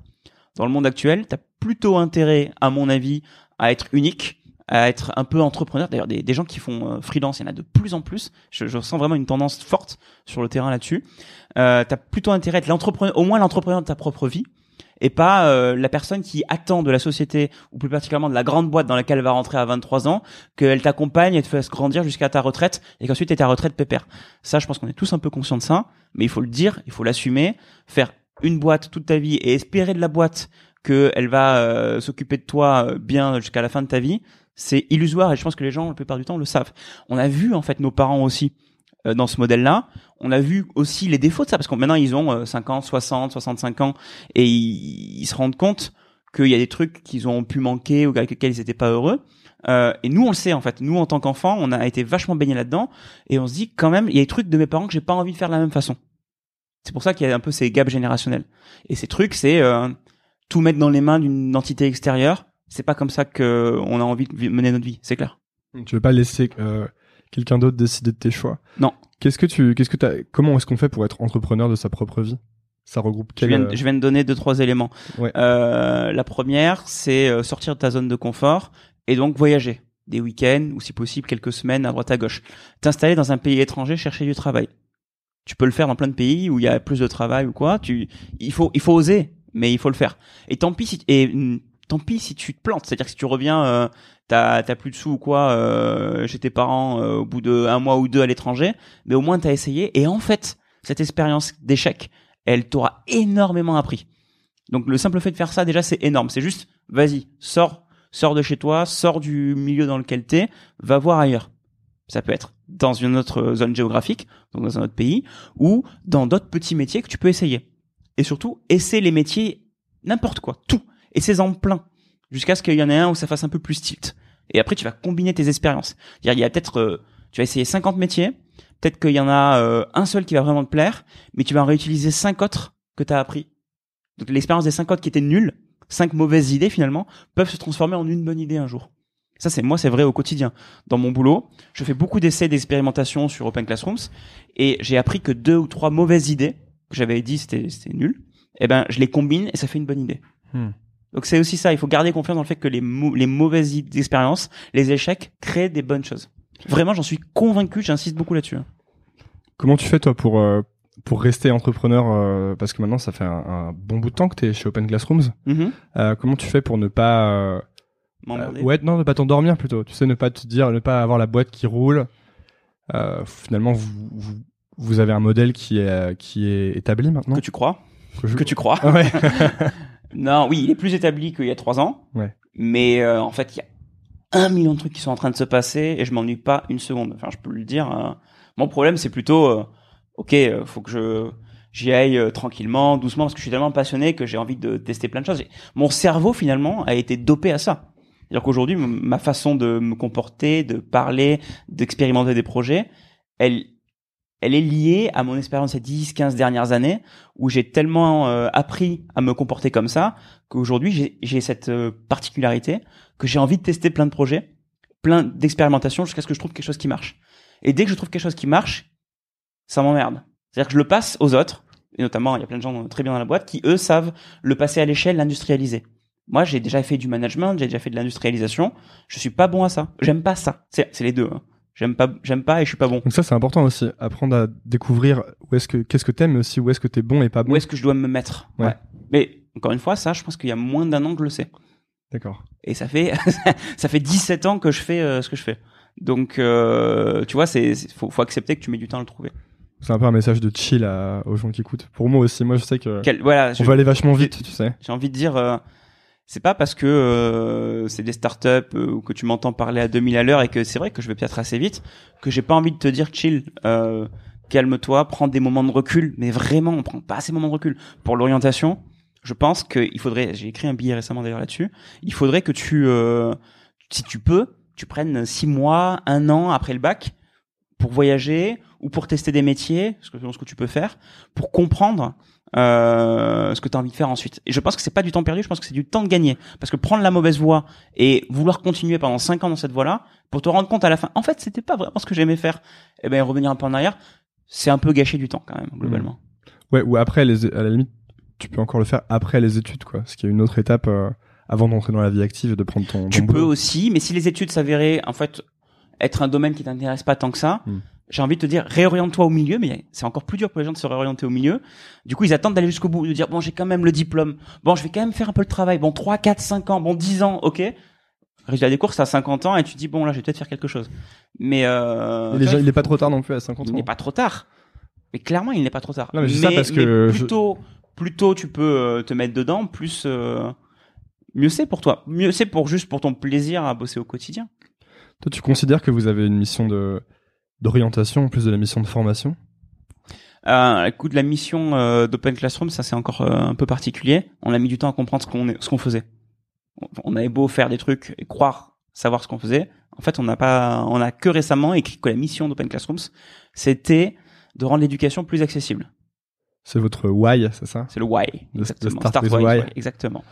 Dans le monde actuel, tu as plutôt intérêt, à mon avis, à être unique, à être un peu entrepreneur. D'ailleurs, des, des gens qui font euh, freelance, il y en a de plus en plus. Je, je sens vraiment une tendance forte sur le terrain là-dessus. Euh, tu as plutôt intérêt à être l'entrepreneur, au moins l'entrepreneur de ta propre vie, et pas euh, la personne qui attend de la société, ou plus particulièrement de la grande boîte dans laquelle elle va rentrer à 23 ans, qu'elle t'accompagne et te fasse grandir jusqu'à ta retraite, et qu'ensuite tu ta retraite pépère. Ça, je pense qu'on est tous un peu conscients de ça, mais il faut le dire, il faut l'assumer, faire une boîte toute ta vie et espérer de la boîte qu'elle va euh, s'occuper de toi euh, bien jusqu'à la fin de ta vie, c'est illusoire et je pense que les gens la plupart du temps le savent. On a vu en fait nos parents aussi euh, dans ce modèle-là. On a vu aussi les défauts de ça parce que maintenant ils ont euh, 50, 60, 65 ans et ils, se rendent compte qu'il y a des trucs qu'ils ont pu manquer ou avec lesquels ils n'étaient pas heureux. Euh, et nous on le sait en fait. Nous en tant qu'enfants, on a été vachement baignés là-dedans et on se dit quand même il y a des trucs de mes parents que j'ai pas envie de faire de la même façon. C'est pour ça qu'il y a un peu ces gaps générationnels. Et ces trucs, c'est euh, tout mettre dans les mains d'une entité extérieure. C'est pas comme ça que on a envie de mener notre vie, c'est clair. tu veux pas laisser euh, quelqu'un d'autre décider de tes choix. Non. Qu'est-ce que tu, qu'est-ce que t'as, comment est-ce qu'on fait pour être entrepreneur de sa propre vie? Ça regroupe Je quel, viens, euh, je viens de donner deux trois éléments. Ouais. Euh, la première, c'est euh, sortir de ta zone de confort et donc voyager des week-ends ou si possible quelques semaines à droite à gauche. T'installer dans un pays étranger, chercher du travail. Tu peux le faire dans plein de pays où il y a plus de travail ou quoi. Tu, il faut, il faut oser, mais il faut le faire. Et tant pis si, et hum, tant pis si tu te plantes. C'est-à-dire que si tu reviens, euh, t'as, t'as plus de sous ou quoi euh, chez tes parents euh, au bout de un mois ou deux à l'étranger, mais au moins t'as essayé. Et en fait, cette expérience d'échec, elle t'aura énormément appris. Donc le simple fait de faire ça déjà c'est énorme. C'est juste vas-y, sors, sors de chez toi, sors du milieu dans lequel t'es, va voir ailleurs. Ça peut être dans une autre zone géographique, donc dans un autre pays, ou dans d'autres petits métiers que tu peux essayer. Et surtout, essaie les métiers n'importe quoi, tout. Essaie-en plein, jusqu'à ce qu'il y en ait un où ça fasse un peu plus tilt. Et après, tu vas combiner tes expériences. Il y a peut-être, euh, tu vas essayer 50 métiers, peut-être qu'il y en a euh, un seul qui va vraiment te plaire, mais tu vas en réutiliser cinq autres que tu as appris. Donc l'expérience des cinq autres qui étaient nulles, cinq mauvaises idées finalement, peuvent se transformer en une bonne idée un jour. Ça, c'est moi, c'est vrai au quotidien. Dans mon boulot, je fais beaucoup d'essais, d'expérimentations sur Open Classrooms, et j'ai appris que deux ou trois mauvaises idées que j'avais dit c'était c'était nul. Eh ben, je les combine et ça fait une bonne idée. Hmm. Donc c'est aussi ça. Il faut garder confiance dans le fait que les mau- les mauvaises expériences, les échecs créent des bonnes choses. Vraiment, j'en suis convaincu. J'insiste beaucoup là-dessus. hein. Comment tu fais toi pour euh, pour rester entrepreneur euh, parce que maintenant ça fait un, un bon bout de temps que tu es chez Open Classrooms. Mhm. Euh, comment tu fais pour ne pas ouais, non, ne pas t'endormir plutôt. Tu sais, ne pas te dire, ne pas avoir la boîte qui roule. Finalement, vous, vous, vous avez un modèle qui est, qui est établi maintenant. Que tu crois Que je- Que tu crois Ouais. Non, oui, il est plus établi qu'il y a trois ans. Ouais. Mais euh, en fait, il y a un million de trucs qui sont en train de se passer et je m'ennuie pas une seconde. Enfin, je peux le dire. hein. Mon problème, c'est plutôt, euh, ok, euh, faut que je j'y aille euh, tranquillement, doucement, parce que je suis tellement passionné que j'ai envie de tester plein de choses. Mon cerveau, finalement, a été dopé à ça. C'est-à-dire qu'aujourd'hui, ma façon de me comporter, de parler, d'expérimenter des projets, elle, elle est liée à mon expérience ces 10, 15 dernières années où j'ai tellement euh, appris à me comporter comme ça qu'aujourd'hui j'ai- cette euh, particularité que j'ai envie de tester plein de projets, plein d'expérimentations jusqu'à ce que je trouve quelque chose qui marche. Et dès que je trouve quelque chose qui marche, ça m'emmerde. C'est-à-dire que je le passe aux autres, et notamment il y a plein de gens très bien dans la boîte qui eux savent le passer à l'échelle, l'industrialiser. Moi, j'ai déjà fait du management, j'ai déjà fait de l'industrialisation. Je suis pas bon à ça. J'aime pas ça. C'est c'est les deux. hein. J'aime pas, j'aime pas et je suis pas bon. Donc ça, c'est important aussi. Apprendre à découvrir où est-ce que, qu'est-ce que t'aimes, mais aussi où est-ce que t'es bon et pas bon. Où est-ce que je dois me mettre Ouais. Mais encore une fois, ça, je pense qu'il y a moins d'un an que je le sais. D'accord. Et ça fait ça fait 17 ans que je fais euh, ce que je fais. Donc euh, tu vois, c'est faut, faut accepter que tu mets du temps à le trouver. C'est un peu un message de chill à- aux gens qui écoutent. Pour moi aussi, moi je sais que Quel- voilà, je- on va aller vachement vite, tu sais. j'ai envie de dire euh, c'est pas parce que euh, c'est des startups euh, ou que tu m'entends parler à 2000 à l'heure et que c'est vrai que je vais peut-être assez vite que j'ai pas envie de te dire chill euh, calme-toi prends des moments de recul. Mais vraiment on prend pas ces moments de recul. Pour l'orientation je pense qu'il faudrait j'ai écrit un billet récemment d'ailleurs là-dessus il faudrait que tu euh, si tu peux tu prennes six mois un an après le bac pour voyager ou pour tester des métiers ce ce que tu peux faire pour comprendre euh, ce que tu as envie de faire ensuite. Et je pense que c'est pas du temps perdu, je pense que c'est du temps de gagner. Parce que prendre la mauvaise voie et vouloir continuer pendant cinq ans dans cette voie-là, pour te rendre compte à la fin, en fait, c'était pas vraiment ce que j'aimais faire, et ben revenir un peu en arrière, c'est un peu gâcher du temps quand même, globalement. Ouais, ou après, les, à la limite, tu peux encore le faire après les études, quoi. Ce qui est une autre étape euh, avant d'entrer dans la vie active et de prendre ton, ton Tu peux boulot. aussi, mais si les études s'avéraient, en fait, être un domaine qui t'intéresse pas tant que ça, Hmm. J'ai envie de te dire, réoriente-toi au milieu, mais c'est encore plus dur pour les gens de se réorienter au milieu. Du coup, ils attendent d'aller jusqu'au bout, de dire, bon, j'ai quand même le diplôme. Bon, je vais quand même faire un peu le travail. Bon, 3, 4, 5 ans. Bon, 10 ans, ok. Résultat des courses, t'as 50 ans et tu te dis, bon, là, je vais peut-être faire quelque chose. Mais, euh, déjà, vois, il est pas trop tard non plus à 50 il ans. n'est pas trop tard. Mais clairement, il n'est pas trop tard. Non, mais je dis ça parce que mais je- plus tôt, plus tôt tu peux euh, te mettre dedans, plus euh, mieux c'est pour toi. Mieux c'est pour juste pour ton plaisir à bosser au quotidien. Toi, tu considères que vous avez une mission de d'orientation en plus de la mission de formation? Euh, écoute, la mission euh, d'Open Classroom, ça c'est encore euh, un peu particulier. On a mis du temps à comprendre ce qu'on faisait. On- On avait beau faire des trucs et croire savoir ce qu'on faisait, en fait, on n'a pas, on a que récemment écrit que la mission d'Open Classrooms, c'était de rendre l'éducation plus accessible. C'est votre why, c'est ça C'est le why, exactement. Start with Why. exactement.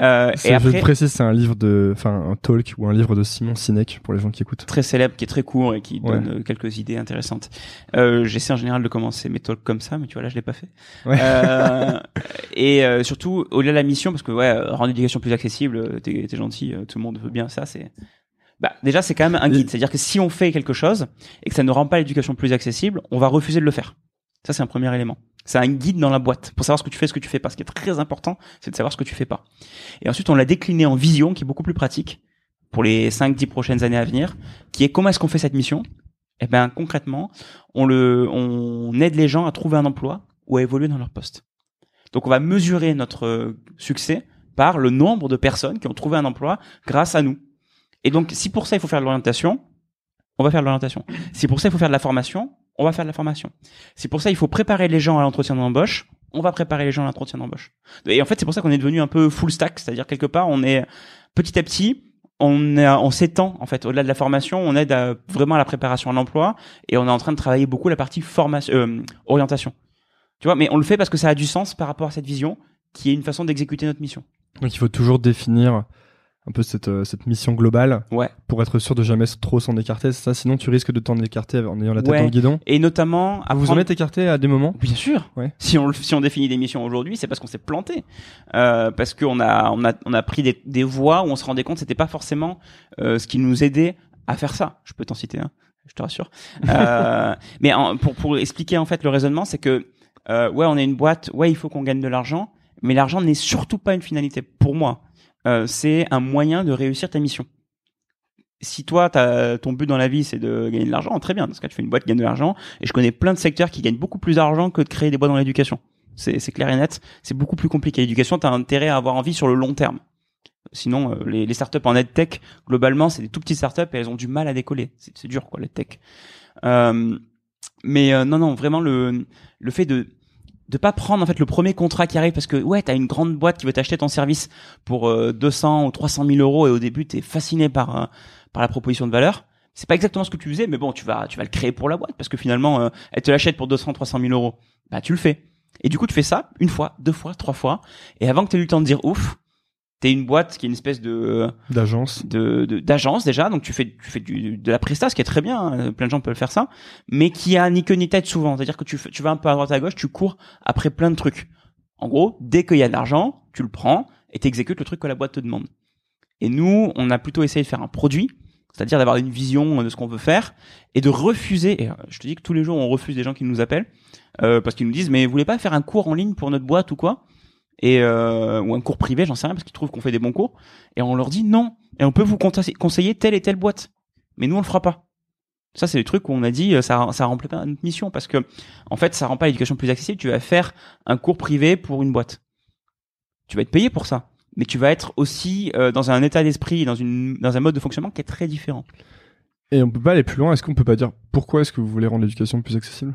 Euh, et Je après, précise, c'est un livre de, enfin, un talk ou un livre de Simon Sinek pour les gens qui écoutent. très célèbre, qui est très court et qui Ouais. donne euh, quelques idées intéressantes. Euh, J'essaie en général de commencer mes talks comme ça, mais tu vois là je l'ai pas fait. Ouais. Euh, et euh, surtout au-delà de la mission, parce que ouais, euh, rendre l'éducation plus accessible, euh, t'es gentil, tout le monde veut bien ça. C'est bah déjà c'est quand même un guide, c'est-à-dire que si on fait quelque chose et que ça ne rend pas l'éducation plus accessible, on va refuser de le faire. Ça c'est un premier élément. C'est un guide dans la boîte pour savoir ce que tu fais, ce que tu fais pas. Ce qui est très important, c'est de savoir ce que tu fais pas. Et ensuite on l'a décliné en vision, qui est beaucoup plus pratique pour les 5-10 prochaines années à venir, qui est comment est-ce qu'on fait cette mission? Eh ben concrètement, on le, on aide les gens à trouver un emploi ou à évoluer dans leur poste. Donc on va mesurer notre succès par le nombre de personnes qui ont trouvé un emploi grâce à nous. Et donc si pour ça il faut faire de l'orientation, on va faire de l'orientation. Si pour ça il faut faire de la formation, on va faire de la formation. Si pour ça il faut préparer les gens à l'entretien d'embauche, on va préparer les gens à l'entretien d'embauche. Et en fait c'est pour ça qu'on est devenu un peu full stack, c'est-à-dire quelque part on est petit à petit on, on s'étend en fait au-delà de la formation, on aide vraiment à la préparation à l'emploi et on est en train de travailler beaucoup la partie formation, euh, orientation. Tu vois, mais on le fait parce que ça a du sens par rapport à cette vision qui est une façon d'exécuter notre mission. Donc il faut toujours définir un peu cette, euh, cette mission globale Ouais. pour être sûr de jamais trop s'en écarter, c'est ça Sinon tu risques de t'en écarter en ayant la tête Ouais. dans le guidon. Et notamment, à Vous vous en êtes écarté à des moments? Bien sûr. Ouais. Si on si on définit des missions aujourd'hui, c'est parce qu'on s'est planté, euh, parce qu'on a on a on a pris des, des voies où on se rendait compte que c'était pas forcément euh, ce qui nous aidait à faire ça. Je peux t'en citer un, je te rassure. Euh, mais en- pour pour expliquer en fait le raisonnement, c'est que euh, ouais on est une boîte, ouais il faut qu'on gagne de l'argent, mais l'argent n'est surtout pas une finalité pour moi. Euh, c'est un moyen de réussir ta mission. Si toi, t'as, ton but dans la vie, c'est de gagner de l'argent, très bien. Dans ce cas, tu fais une boîte qui gagne de l'argent. Et je connais plein de secteurs qui gagnent beaucoup plus d'argent que de créer des boîtes dans l'éducation. C'est, clair et net. C'est beaucoup plus compliqué. L'éducation, t'as intérêt à avoir envie sur le long terme. Sinon, euh, les, les startups en EdTech, globalement, c'est des tout petites startups et elles ont du mal à décoller. C'est, c'est dur, quoi, l'EdTech. Euh, mais euh, non, non, vraiment le le fait de de pas prendre en fait le premier contrat qui arrive parce que ouais t'as une grande boîte qui veut t'acheter ton service pour euh, 200 ou 300 000 euros et au début t'es fasciné par euh, par la proposition de valeur. C'est pas exactement ce que tu faisais mais bon tu vas tu vas le créer pour la boîte parce que finalement euh, elle te l'achète pour 200 300 000 euros. Bah tu le fais. Et du coup tu fais ça une fois deux fois trois fois. Et avant que tu aies eu le temps de dire ouf t'es une boîte qui est une espèce de D'agence. de d'agence déjà. Donc tu fais tu fais du, de la presta ce qui est très bien hein, plein de gens peuvent faire ça. Mais qui a ni queue ni tête souvent. C'est à dire que tu tu vas un peu à droite à gauche tu cours après plein de trucs. En gros dès qu'il y a de l'argent tu le prends et t'exécutes le truc que la boîte te demande. Et nous on a plutôt essayé de faire un produit c'est-à-dire d'avoir une vision de ce qu'on veut faire et de refuser et euh, je te dis que tous les jours on refuse des gens qui nous appellent euh, parce qu'ils nous disent mais vous voulez pas faire un cours en ligne pour notre boîte ou quoi? Et euh, ou un cours privé j'en sais rien parce qu'ils trouvent qu'on fait des bons cours. Et on leur dit non. Et on peut vous conseiller- telle et telle boîte. Mais nous on le fera pas. Ça c'est le truc où on a dit euh, ça ça remplit pas notre mission parce que en fait ça rend pas l'éducation plus accessible. Tu vas faire un cours privé pour une boîte. Tu vas être payé pour ça. Mais tu vas être aussi euh, dans un état d'esprit dans une dans un mode de fonctionnement qui est très différent. Et on peut pas aller plus loin. Est-ce qu'on peut pas dire pourquoi est-ce que vous voulez rendre l'éducation plus accessible?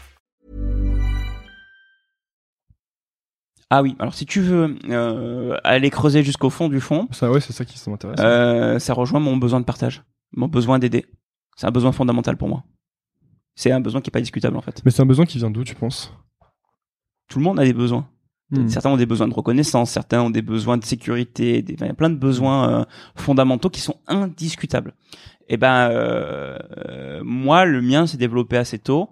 Ah oui alors si tu veux euh, aller creuser jusqu'au fond du fond Ça, ouais, c'est ça qui m'intéresse. Euh, ça rejoint mon besoin de partage, mon besoin d'aider. C'est un besoin fondamental pour moi. C'est un besoin qui est pas discutable en fait. Mais c'est un besoin qui vient d'où, tu penses? Tout le monde a des besoins. Hmm. Certains ont des besoins de reconnaissance, certains ont des besoins de sécurité, des... il y a plein de besoins euh, fondamentaux qui sont indiscutables. Et ben euh, euh, moi, le mien s'est développé assez tôt.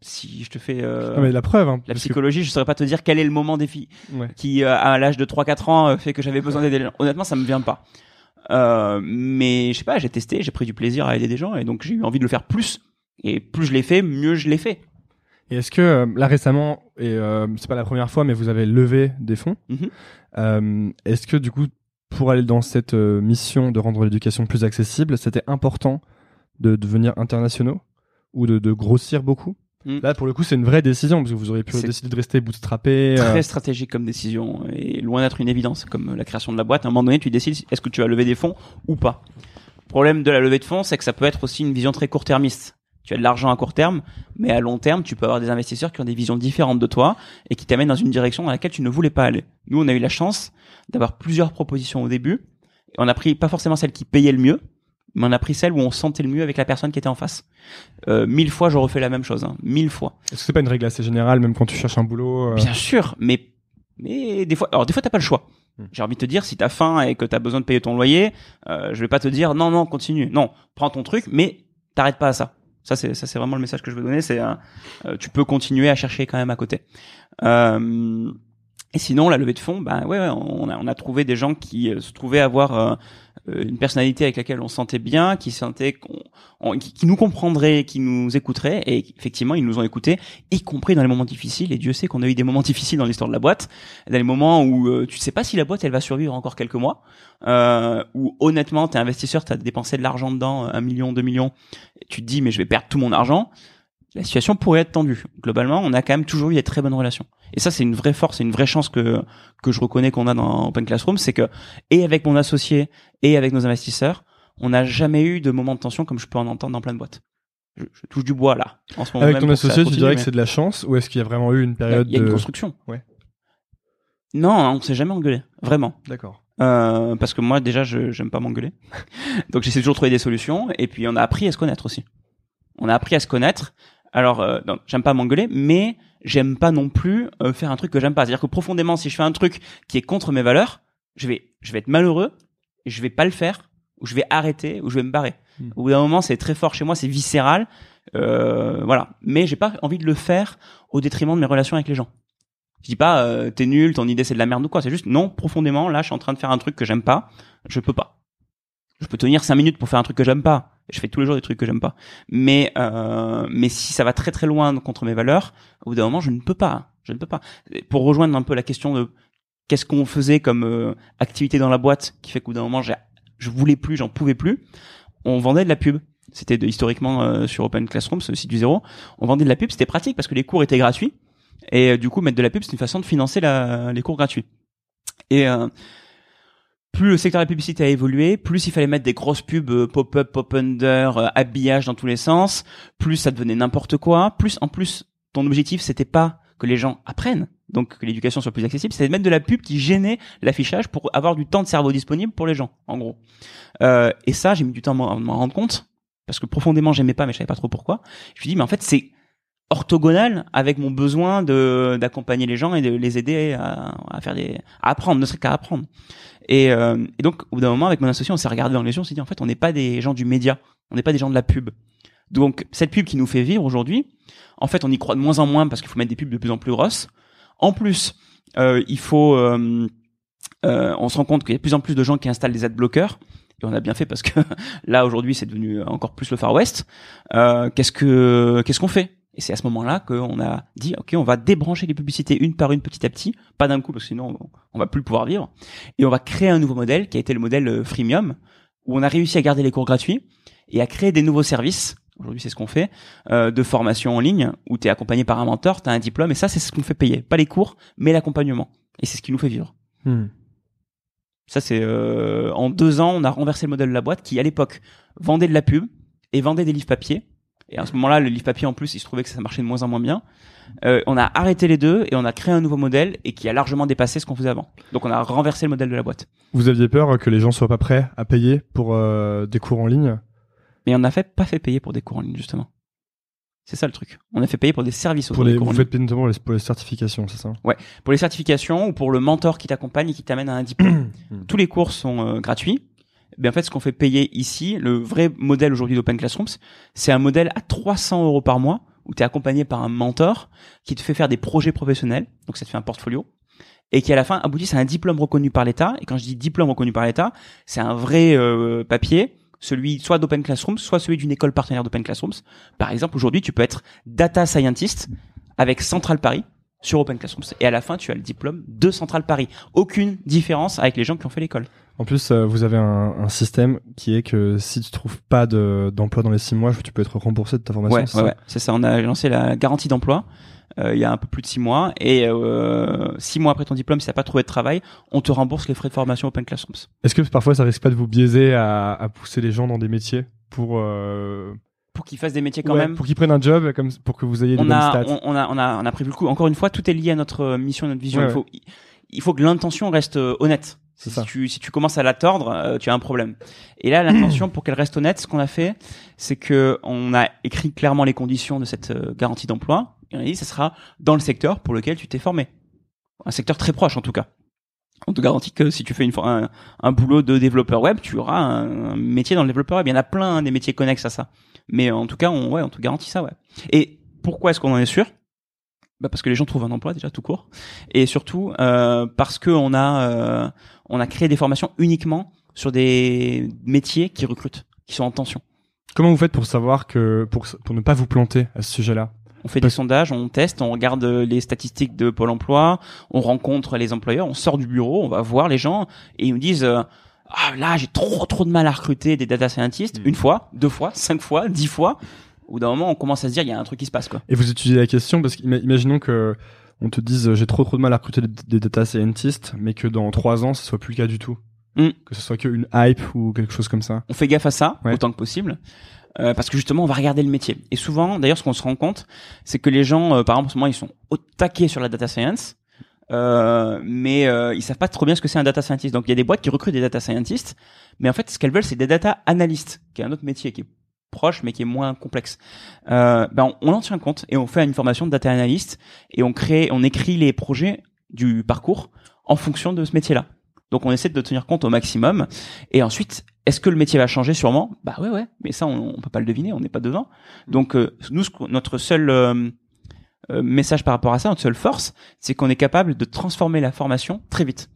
Si je te fais euh, Non, mais la preuve, hein, la parce que- psychologie, je saurais pas te dire quel est le moment des filles Ouais. qui euh, à l'âge de 3-4 ans euh, fait que j'avais besoin d'aider les gens. Honnêtement, ça me vient pas. Euh, mais je sais pas, j'ai testé, j'ai pris du plaisir à aider des gens et donc j'ai eu envie de le faire plus. Et plus je l'ai fait, mieux je l'ai fait. Et est-ce que là récemment, et c'est pas la première fois, mais vous avez levé des fonds. Mhm. Est-ce que du coup, pour aller dans cette mission de rendre l'éducation plus accessible, c'était important de devenir internationaux ou de, de grossir beaucoup? Mm. Là, pour le coup, c'est une vraie décision parce que vous auriez pu décider de rester bootstrappé. euh, Très stratégique comme décision et loin d'être une évidence comme la création de la boîte. À un moment donné, tu décides est-ce que tu vas lever des fonds ou pas. Le problème de la levée de fonds, c'est que ça peut être aussi une vision très court-termiste. Tu as de l'argent à court terme, mais à long terme, tu peux avoir des investisseurs qui ont des visions différentes de toi et qui t'amènent dans une direction dans laquelle tu ne voulais pas aller. Nous, on a eu la chance d'avoir plusieurs propositions au début. Et on a pris pas forcément celle qui payait le mieux, mais on a pris celle où on sentait le mieux avec la personne qui était en face. Euh, mille fois, je refais la même chose. Hein. Mille fois. Est-ce que c'est pas une règle assez générale, même quand tu cherches un boulot euh, Bien sûr, mais mais des fois, alors des fois t'as pas le choix. Hmm. J'ai envie de te dire, si t'as faim et que t'as besoin de payer ton loyer, euh, je vais pas te dire non non continue, non prends ton truc, mais t'arrêtes pas à ça. Ça c'est ça c'est vraiment le message que je veux donner, c'est euh, euh, tu peux continuer à chercher quand même à côté. Euh, et sinon la levée de fonds, ben ouais, on a on a trouvé des gens qui euh, se trouvaient avoir euh, euh, une personnalité avec laquelle on se sentait bien, qui sentait qu'on on- qui, qui nous comprendrait, qui nous écouterait, et effectivement ils nous ont écoutés, y compris dans les moments difficiles. Et Dieu sait qu'on a eu des moments difficiles dans l'histoire de la boîte, dans les moments où euh, tu sais pas si la boîte elle va survivre encore quelques mois, euh, où honnêtement t'es investisseur, t'as dépensé de l'argent dedans, un million, deux millions, tu te dis mais je vais perdre tout mon argent. La situation pourrait être tendue. Globalement, on a quand même toujours eu des très bonnes relations. Et ça, c'est une vraie force, c'est une vraie chance que que je reconnais qu'on a dans Open Classroom, c'est que et avec mon associé et avec nos investisseurs, on n'a jamais eu de moment de tension comme je peux en entendre dans plein de boîtes. Je, je touche du bois là. En ce moment Avec même ton associé, tu dirais que c'est de la chance ou est-ce qu'il y a vraiment eu une il y a- période il y a une de construction. Ouais. Non, on s'est jamais engueulé, vraiment. D'accord. Euh, parce que moi déjà je j'aime pas m'engueuler. Donc j'essaie toujours de trouver des solutions et puis on a appris à se connaître aussi. On a appris à se connaître. Alors euh, j'aime pas m'engueuler mais j'aime pas non plus euh, faire un truc que j'aime pas. C'est-à-dire que profondément si je fais un truc qui est contre mes valeurs, je vais je vais être malheureux et je vais pas le faire ou je vais arrêter ou je vais me barrer. Hmm. Au bout d'un moment, c'est très fort chez moi, c'est viscéral. Euh, voilà, mais j'ai pas envie de le faire au détriment de mes relations avec les gens. Je dis pas euh, t'es nul, ton idée c'est de la merde ou quoi. C'est juste non, profondément là, je suis en train de faire un truc que j'aime pas. Je peux pas. Je peux tenir cinq minutes pour faire un truc que j'aime pas. Je fais tous les jours des trucs que j'aime pas. Mais euh, mais si ça va très très loin contre mes valeurs, au bout d'un moment, je ne peux pas. Je ne peux pas. Pour rejoindre un peu la question de qu'est-ce qu'on faisait comme euh, activité dans la boîte, qui fait qu'au bout d'un moment, je voulais plus, j'en pouvais plus. On vendait de la pub. C'était historiquement euh, sur Open Classroom, ce site du zéro. On vendait de la pub, c'était pratique parce que les cours étaient gratuits. Et euh, du coup, mettre de la pub, c'est une façon de financer la, les cours gratuits. Et euh, plus le secteur de la publicité a évolué, plus il fallait mettre des grosses pubs euh, pop-up, pop-under, euh, habillage dans tous les sens, plus ça devenait n'importe quoi, plus en plus ton objectif c'était pas que les gens apprennent, donc que l'éducation soit plus accessible, c'était de mettre de la pub qui gênait l'affichage pour avoir du temps de cerveau disponible pour les gens, en gros. Euh, et ça, j'ai mis du temps à m'en rendre compte, parce que profondément j'aimais pas, mais je savais pas trop pourquoi. Je me suis dit, mais en fait c'est orthogonal avec mon besoin d'accompagner les gens et de les aider à, à faire des à apprendre ne serait qu'à apprendre et, euh, et donc au bout d'un moment avec mon associé on s'est regardé dans les yeux on s'est dit en fait on n'est pas des gens du média. On n'est pas des gens de la pub. Donc cette pub qui nous fait vivre aujourd'hui en fait on y croit de moins en moins parce qu'il faut mettre des pubs de plus en plus grosses. En plus euh, il faut euh, euh, on se rend compte qu'il y a de plus en plus de gens qui installent des adblockers. Et on a bien fait parce que là aujourd'hui c'est devenu encore plus le Far West. Euh, qu'est-ce que qu'est-ce qu'on fait? Et c'est à ce moment-là qu'on a dit ok on va débrancher les publicités une par une petit à petit, pas d'un coup parce que sinon on, on va plus pouvoir vivre. Et on va créer un nouveau modèle qui a été le modèle euh, freemium où on a réussi à garder les cours gratuits et à créer des nouveaux services. Aujourd'hui, c'est ce qu'on fait euh, de formation en ligne où tu es accompagné par un mentor, tu as un diplôme et ça c'est ce qu'on fait payer, pas les cours, mais l'accompagnement. Et c'est ce qui nous fait vivre. Hmm. Ça, c'est euh, en deux ans, on a renversé le modèle de la boîte qui, à l'époque, vendait de la pub et vendait des livres papier. Et à ce moment-là, le livre papier, en plus, il se trouvait que ça marchait de moins en moins bien. Euh, on a arrêté les deux et on a créé un nouveau modèle et qui a largement dépassé ce qu'on faisait avant. Donc, on a renversé le modèle de la boîte. Vous aviez peur que les gens soient pas prêts à payer pour euh, des cours en ligne? Mais on n'a fait pas fait payer pour des cours en ligne, justement. C'est ça le truc. On a fait payer pour des services pour des les, en Vous faites notamment les, pour les certifications, c'est ça? Pour les certifications ou pour le mentor qui t'accompagne et qui t'amène à un diplôme. Tous les cours sont euh, gratuits. Mais en fait, ce qu'on fait payer ici, le vrai modèle aujourd'hui d'Open Classrooms, c'est un modèle à 300 euros par mois où tu es accompagné par un mentor qui te fait faire des projets professionnels. Donc, ça te fait un portfolio. Et qui, à la fin, aboutissent à un diplôme reconnu par l'État. Et quand je dis diplôme reconnu par l'État, c'est un vrai euh, papier, celui soit d'Open Classrooms, soit celui d'une école partenaire d'Open Classrooms. Par exemple, aujourd'hui, tu peux être data scientist avec Central Paris sur Open Classrooms. Et à la fin, tu as le diplôme de Central Paris. Aucune différence avec les gens qui ont fait l'école. En plus, euh, vous avez un, un système qui est que si tu trouves pas de- d'emploi dans les six mois, tu peux être remboursé de ta formation. Ouais, c'est ouais, ça ouais. ça. On a lancé la garantie d'emploi euh, il y a un peu plus de six mois. Et euh, six mois après ton diplôme, si t'as pas trouvé de travail, on te rembourse les frais de formation Open Classrooms. Est-ce que parfois ça risque pas de vous biaiser à, à pousser les gens dans des métiers pour euh, Pour qu'ils fassent des métiers quand ouais, même. pour qu'ils prennent un job comme pour que vous ayez des on bonnes a, stats on, on a, on a, on a prévu le coup. Encore une fois, tout est lié à notre euh, mission, notre vision. Ouais, il faut, il faut que l'intention reste euh, honnête. Si ça. tu, si tu commences à la tordre, euh, tu as un problème. Et là, l'intention, pour qu'elle reste honnête, ce qu'on a fait, c'est que on a écrit clairement les conditions de cette euh, garantie d'emploi. Et on a dit, ça sera dans le secteur pour lequel tu t'es formé. Un secteur très proche, en tout cas. On te garantit que si tu fais une, un, un boulot de développeur web, tu auras un, un métier dans le développeur web. Il y en a plein hein, des métiers connexes à ça. Mais en tout cas, on, ouais, on te garantit ça, ouais. Et pourquoi est-ce qu'on en est sûr? Bah parce que les gens trouvent un emploi déjà tout court, et surtout euh, parce que on a euh, on a créé des formations uniquement sur des métiers qui recrutent, qui sont en tension. Comment vous faites pour savoir que pour pour ne pas vous planter à ce sujet-là? On fait Parce- des sondages, on teste, on regarde les statistiques de Pôle Emploi, on rencontre les employeurs, on sort du bureau, on va voir les gens et ils nous disent euh, ah là j'ai trop trop de mal à recruter des data scientists une fois, deux fois, cinq fois, dix fois. Au bout d'un moment, on commence à se dire, il y a un truc qui se passe, quoi. Et vous étudiez la question parce qu'imaginons que on te dise j'ai trop trop de mal à recruter des, data scientists, mais que dans trois ans ce soit plus le cas du tout. Mm. Que ce soit qu'une hype ou quelque chose comme ça. On fait gaffe à ça Ouais. autant que possible. euh, parce que justement, on va regarder le métier. Et souvent, d'ailleurs, ce qu'on se rend compte, c'est que les gens, euh, par exemple, en ce moment, ils sont au taquet sur la data science, euh, mais euh, ils savent pas trop bien ce que c'est un data scientist. Donc, il y a des boîtes qui recrutent des data scientists, mais en fait, ce qu'elles veulent, c'est des data analystes, qui est un autre métier qui est proche, mais qui est moins complexe. Euh, ben, on, on en tient compte et on fait une formation de data analyst et on crée, on écrit les projets du parcours en fonction de ce métier-là. Donc, on essaie de tenir compte au maximum. Et ensuite, est-ce que le métier va changer sûrement? Bah ouais, ouais. Mais ça, on, on peut pas le deviner, on n'est pas dedans. Donc, euh, nous, notre seul euh, euh, message par rapport à ça, notre seule force, c'est qu'on est capable de transformer la formation très vite.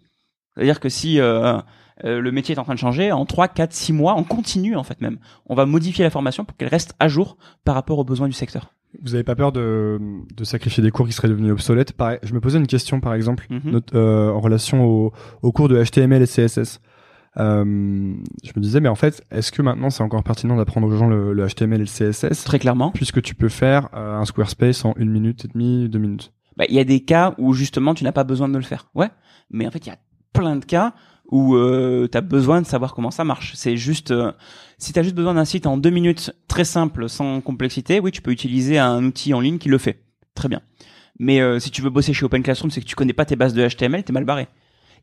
C'est-à-dire que si euh, le métier est en train de changer, en 3, 4, 6 mois, on continue en fait même. On va modifier la formation pour qu'elle reste à jour par rapport aux besoins du secteur. Vous avez pas peur de, de sacrifier des cours qui seraient devenus obsolètes? Pareil, Je me posais une question par exemple Mhm. euh, en relation au, au cours de HTML et CSS. Euh, je me disais mais en fait est-ce que maintenant c'est encore pertinent d'apprendre aux gens le, le HTML et le CSS Très clairement. puisque tu peux faire un Squarespace en une minute et demie, deux minutes. Bah, il y a des cas où justement tu n'as pas besoin de le faire. Ouais. Mais en fait, il y a plein de cas où euh, tu as besoin de savoir comment ça marche. C'est juste euh, si tu as juste besoin d'un site en deux minutes très simple sans complexité, oui, tu peux utiliser un outil en ligne qui le fait. Très bien. Mais euh, si tu veux bosser chez Open Classroom, c'est que tu connais pas tes bases de HTML, t'es mal barré.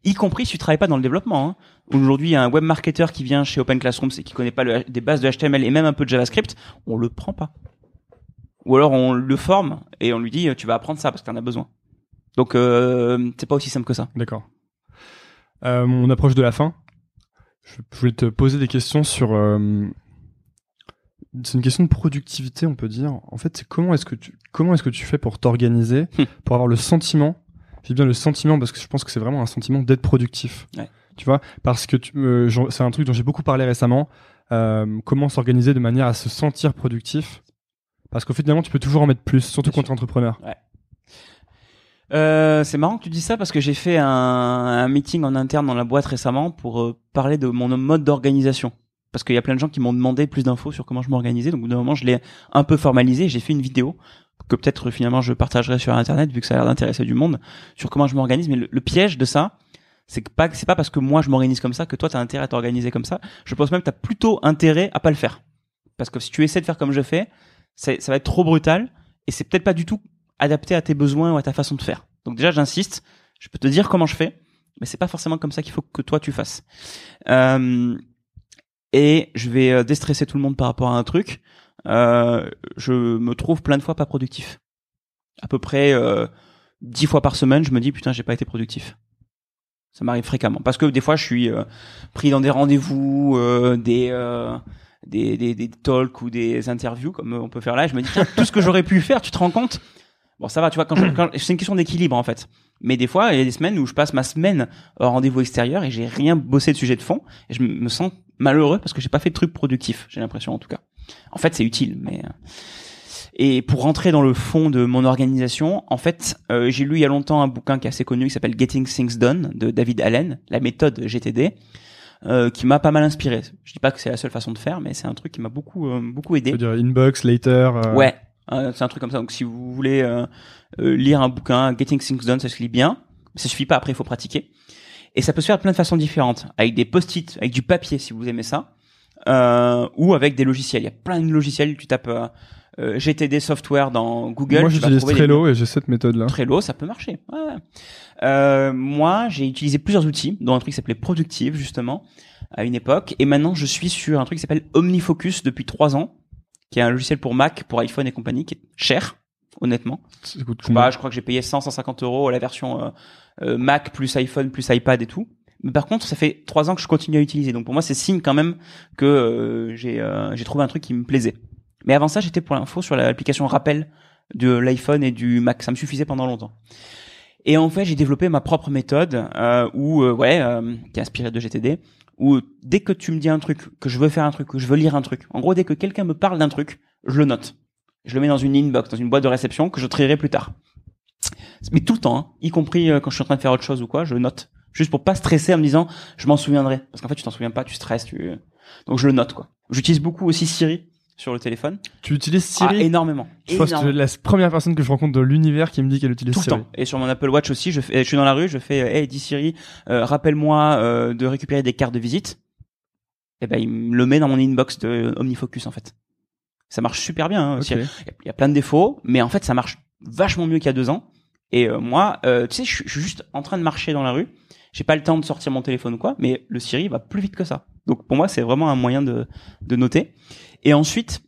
Y compris si tu travailles pas dans le développement. Hein. Aujourd'hui, un web marketer qui vient chez Open Classroom, c'est qui connaît pas des bases de HTML et même un peu de JavaScript, on le prend pas. Ou alors on le forme et on lui dit tu vas apprendre ça parce que t'en as besoin. Donc euh, c'est pas aussi simple que ça. D'accord. Euh, on approche de la fin. Je, je voulais te poser des questions sur. euh, c'est une question de productivité, on peut dire. En fait, c'est comment est-ce que tu comment est-ce que tu fais pour t'organiser, Hmm. pour avoir le sentiment. J'ai bien le sentiment parce que je pense que c'est vraiment un sentiment d'être productif. Ouais. Tu vois, parce que tu, euh, c'est un truc dont j'ai beaucoup parlé récemment. Euh, comment s'organiser de manière à se sentir productif Parce qu'au finalement, tu peux toujours en mettre plus, surtout quand tu es entrepreneur. Euh, c'est marrant que tu dis ça parce que j'ai fait un, un meeting en interne dans la boîte récemment pour euh, parler de mon mode d'organisation. Parce qu'il y a plein de gens qui m'ont demandé plus d'infos sur comment je m'organisais. Donc, au bout d'un moment, je l'ai un peu formalisé. J'ai fait une vidéo que peut-être finalement je partagerai sur Internet vu que ça a l'air d'intéresser du monde sur comment je m'organise. Mais le, le piège de ça, c'est que pas, c'est pas parce que moi je m'organise comme ça que toi t'as intérêt à t'organiser comme ça. Je pense même que t'as plutôt intérêt à pas le faire. Parce que si tu essaies de faire comme je fais, ça va être trop brutal et c'est peut-être pas du tout adapté à tes besoins ou à ta façon de faire. Donc déjà, j'insiste, je peux te dire comment je fais, mais c'est pas forcément comme ça qu'il faut que toi tu fasses. Euh, et je vais euh, déstresser tout le monde par rapport à un truc. Euh, je me trouve plein de fois pas productif. À peu près euh, dix fois par semaine, je me dis putain, j'ai pas été productif. Ça m'arrive fréquemment parce que des fois, je suis euh, pris dans des rendez-vous, des des, des, des talks ou des interviews comme on peut faire là. Je me dis tout ce que j'aurais pu faire, tu te rends compte? Bon, ça va, tu vois, quand, je- quand c'est une question d'équilibre en fait. Mais des fois, il y a des semaines où je passe ma semaine au rendez-vous extérieur et j'ai rien bossé de sujet de fond et je me sens malheureux parce que j'ai pas fait de trucs productifs. J'ai l'impression en tout cas. En fait, c'est utile, mais euh, et pour rentrer dans le fond de mon organisation, en fait, euh, j'ai lu il y a longtemps un bouquin qui est assez connu qui s'appelle Getting Things Done de David Allen, la méthode GTD, euh, qui m'a pas mal inspiré. Je dis pas que c'est la seule façon de faire, mais c'est un truc qui m'a beaucoup euh, beaucoup aidé. Tu veux dire inbox, later. euh, Ouais, c'est un truc comme ça. Donc si vous voulez euh, euh, lire un bouquin, Getting Things Done, ça se lit bien. Ça suffit pas, après il faut pratiquer. Et ça peut se faire de plein de façons différentes, avec des post-it, avec du papier si vous aimez ça, euh, ou avec des logiciels. Il y a plein de logiciels. Tu tapes euh, euh, GTD software dans Google. Moi, j'utilise trouver des- Trello et j'ai cette méthode-là. Trello, ça peut marcher. Ouais, ouais. Euh, moi, j'ai utilisé plusieurs outils, dont un truc qui s'appelait Productive, justement, à une époque. Et maintenant, je suis sur un truc qui s'appelle OmniFocus depuis trois ans, qui est un logiciel pour Mac, pour iPhone et compagnie, qui est cher, honnêtement. Ça coûte Je sais combien pas, je crois que j'ai payé 100, 150 euros la version euh, euh, Mac plus iPhone plus iPad et tout. Mais par contre, ça fait trois ans que je continue à utiliser. Donc pour moi, c'est signe quand même que euh, j'ai euh, j'ai trouvé un truc qui me plaisait. Mais avant ça, j'étais pour l'info sur l'application Rappel de l'iPhone et du Mac. Ça me suffisait pendant longtemps. Et en fait, j'ai développé ma propre méthode euh, où euh, ouais, euh, qui est inspirée de GTD, où dès que tu me dis un truc, que je veux faire un truc, que je veux lire un truc, en gros, dès que quelqu'un me parle d'un truc, je le note. Je le mets dans une inbox, dans une boîte de réception que je trierai plus tard. Mais tout le temps, hein, y compris euh, quand je suis en train de faire autre chose ou quoi, je note. Juste pour pas stresser en me disant, je m'en souviendrai. Parce qu'en fait, tu t'en souviens pas, tu stresses. Donc je le note, quoi. J'utilise beaucoup aussi Siri sur le téléphone. Tu utilises Ah, Siri énormément. Je pense que la première personne que je rencontre de l'univers qui me dit qu'elle utilise tout le Siri. temps. Et sur mon Apple Watch aussi, je, fais, je suis dans la rue, je fais euh, Hey, dis Siri, euh, rappelle-moi euh, de récupérer des cartes de visite. Et ben, il me le met dans mon inbox de OmniFocus en fait. Ça marche super bien. Hein. Il y a- plein de défauts, mais en fait, ça marche vachement mieux qu'il y a deux ans. Et euh, moi, euh, tu sais, je suis juste en train de marcher dans la rue. J'ai pas le temps de sortir mon téléphone ou quoi, mais le Siri va plus vite que ça. Donc pour moi, c'est vraiment un moyen de, de noter. Et ensuite,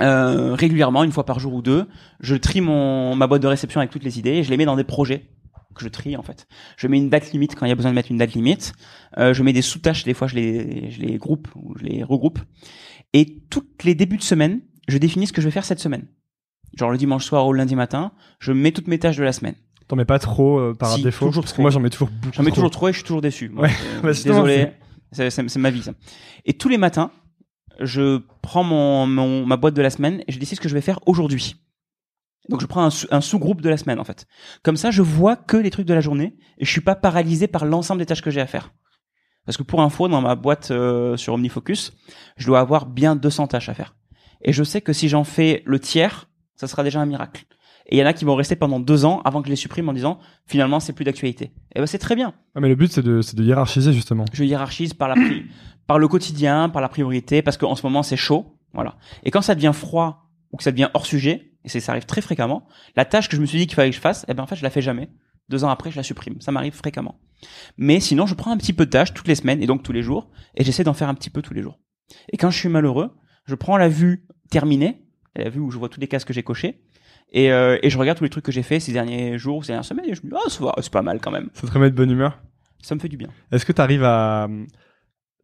euh, régulièrement, une fois par jour ou deux, je trie mon ma boîte de réception avec toutes les idées et je les mets dans des projets que je trie en fait. Je mets une date limite quand il y a besoin de mettre une date limite. Euh, je mets des sous-tâches, des fois je les je les groupe ou je les regroupe. Et toutes les débuts de semaine, je définis ce que je vais faire cette semaine. Genre le dimanche soir ou le lundi matin, je mets toutes mes tâches de la semaine. T'en mets pas trop euh, par Si, défaut toujours Parce que moi j'en mets toujours beaucoup. J'en mets toujours trop et je suis toujours déçu. Moi, Ouais, bah, désolé, c'est ma vie ça. Et tous les matins, je prends mon, mon ma boîte de la semaine et je décide ce que je vais faire aujourd'hui. Donc je prends un, sous- un sous-groupe de la semaine en fait. Comme ça, je vois que les trucs de la journée et je suis pas paralysé par l'ensemble des tâches que j'ai à faire. Parce que pour info, dans ma boîte euh, sur OmniFocus, je dois avoir bien 200 tâches à faire. Et je sais que si j'en fais le tiers, ça sera déjà un miracle. Et il y en a qui vont rester pendant deux ans avant que je les supprime en disant finalement c'est plus d'actualité. Et ben c'est très bien. Ah, mais le but c'est de, c'est de hiérarchiser justement. Je hiérarchise par la par le quotidien, par la priorité, parce qu'en ce moment c'est chaud, voilà. Et quand ça devient froid ou que ça devient hors sujet, et ça arrive très fréquemment, la tâche que je me suis dit qu'il fallait que je fasse, eh ben en fait je la fais jamais. Deux ans après, je la supprime. Ça m'arrive fréquemment. Mais sinon, je prends un petit peu de tâches toutes les semaines et donc tous les jours, et j'essaie d'en faire un petit peu tous les jours. Et quand je suis malheureux, je prends la vue terminée, la vue où je vois tous les cases que j'ai cochées, et, euh, et je regarde tous les trucs que j'ai fait ces derniers jours ou ces dernières semaines, et je me dis, ah, va, c'est pas mal quand même. Ça te remet de bonne humeur? Ça me fait du bien. Est-ce que tu arrives à.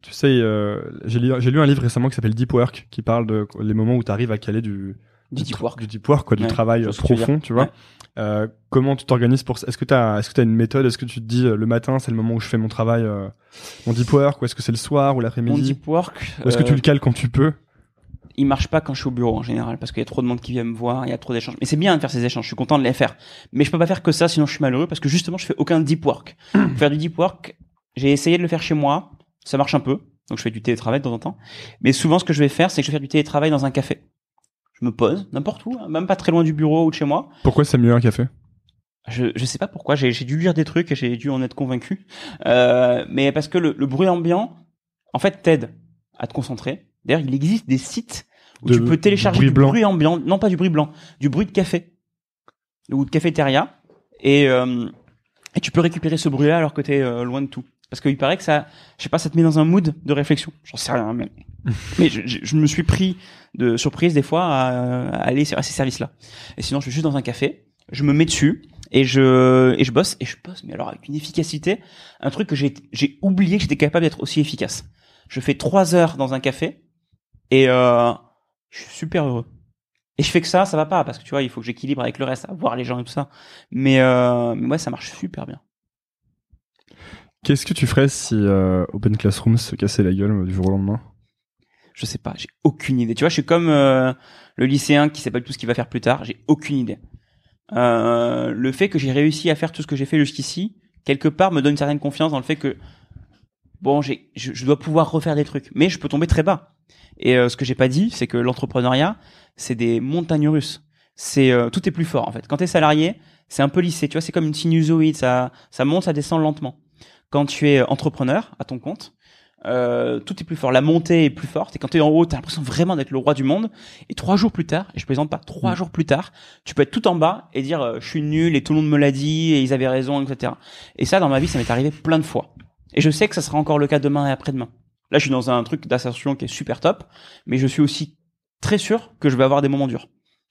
Tu sais, euh, j'ai lu, un livre récemment qui s'appelle Deep Work, qui parle de les moments où tu arrives à caler du, Du deep work. du deep work, quoi, du travail tu profond, tu vois. Ouais. Euh, comment tu t'organises pour ça? Est-ce que tu as, est-ce que as une méthode? Est-ce que tu te dis euh, le matin, c'est le moment où je fais mon travail, euh, mon deep work, ou est-ce que c'est le soir ou Mon l'après-midi deep work, Ou est-ce que tu le cales quand tu peux? Il marche pas quand je suis au bureau en général parce qu'il y a trop de monde qui vient me voir, il y a trop d'échanges. Mais c'est bien de faire ces échanges, je suis content de les faire. Mais je peux pas faire que ça sinon je suis malheureux parce que justement je fais aucun deep work. Faire du deep work, j'ai essayé de le faire chez moi, ça marche un peu. Donc je fais du télétravail de temps en temps. Mais souvent ce que je vais faire, c'est que je vais faire du télétravail dans un café. Je me pose n'importe où, hein, même pas très loin du bureau ou de chez moi. Pourquoi c'est mieux un café? Je, je sais pas pourquoi, j'ai j'ai dû lire des trucs et j'ai dû en être convaincu. Euh, mais parce que le, le bruit ambiant, en fait, t'aide à te concentrer. D'ailleurs, il existe des sites où De tu peux télécharger bruit du bruit ambiant, non pas du bruit blanc, du bruit de café ou de cafétéria, et, euh, et tu peux récupérer ce bruit-là alors que t'es euh, loin de tout. Parce qu'il paraît que ça, je sais pas, ça te met dans un mood de réflexion. J'en sais rien, mais, mais je, je- je me suis pris de surprise des fois à, à aller à ces services-là. Et sinon, je suis juste dans un café, je me mets dessus et je et je bosse et je bosse, mais alors avec une efficacité, un truc que j'ai j'ai oublié que j'étais capable d'être aussi efficace. Je fais trois heures dans un café et euh, je suis super heureux. Et je fais que ça, ça va pas parce que tu vois, il faut que j'équilibre avec le reste, voir les gens et tout ça. Mais euh, mais ouais, ça marche super bien. Qu'est-ce que tu ferais si euh, Open Classroom se cassait la gueule du jour au lendemain? Je sais pas, j'ai aucune idée. Tu vois, je suis comme euh, le lycéen qui sait pas du tout ce qu'il va faire plus tard. J'ai aucune idée. Le fait que j'ai réussi à faire tout ce que j'ai fait jusqu'ici, quelque part, me donne une certaine confiance dans le fait que bon, j'ai, je, je dois pouvoir refaire des trucs, mais je peux tomber très bas. Et euh, ce que j'ai pas dit, c'est que l'entrepreneuriat, c'est des montagnes russes. C'est euh, tout est plus fort en fait. Quand t'es salarié, c'est un peu lissé. Tu vois, c'est comme une sinusoïde, ça, ça monte, ça descend lentement. Quand tu es entrepreneur à ton compte, euh, tout est plus fort. La montée est plus forte. Et quand tu es en haut, tu as l'impression vraiment d'être le roi du monde. Et trois jours plus tard, et je plaisante pas, trois jours plus tard, tu peux être tout en bas et dire euh, je suis nul et tout le monde me l'a dit et ils avaient raison, etc. Et ça, dans ma vie, ça m'est arrivé plein de fois. Et je sais que ça sera encore le cas demain et après-demain. Là, je suis dans un truc d'ascension qui est super top, mais je suis aussi très sûr que je vais avoir des moments durs.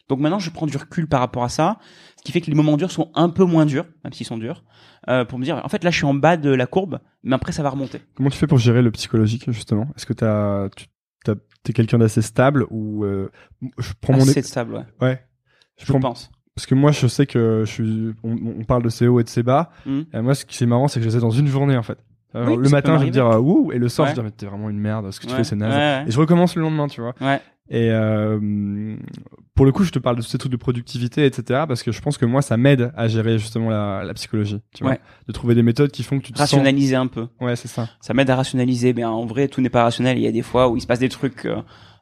Donc maintenant, je prends du recul par rapport à ça, ce qui fait que les moments durs sont un peu moins durs, même s'ils sont durs, euh, pour me dire, en fait, là, je suis en bas de la courbe, mais après, ça va remonter. Comment tu fais pour gérer le psychologique justement? Est-ce que t'as, tu t'es quelqu'un d'assez stable ou euh, je prends mon Assez ex- stable, ouais. ouais Je prends- pense. parce que moi je sais que je suis on, on parle de CO et de CBA Mhm. et moi ce qui est marrant c'est que je les ai dans une journée en fait Oui, le matin je vais me dire euh, ouh et le soir Ouais. je vais me dire mais t'es vraiment une merde ce que tu Ouais. fais c'est naze Ouais, et je recommence le lendemain tu vois et euh, pour le coup je te parle de tous ces trucs de productivité etc parce que je pense que moi ça m'aide à gérer justement la, la psychologie tu vois Ouais. de trouver des méthodes qui font que tu te Rationaliser un peu. ouais c'est ça Ça m'aide à rationaliser. Mais en vrai, tout n'est pas rationnel. Il y a des fois où il se passe des trucs euh,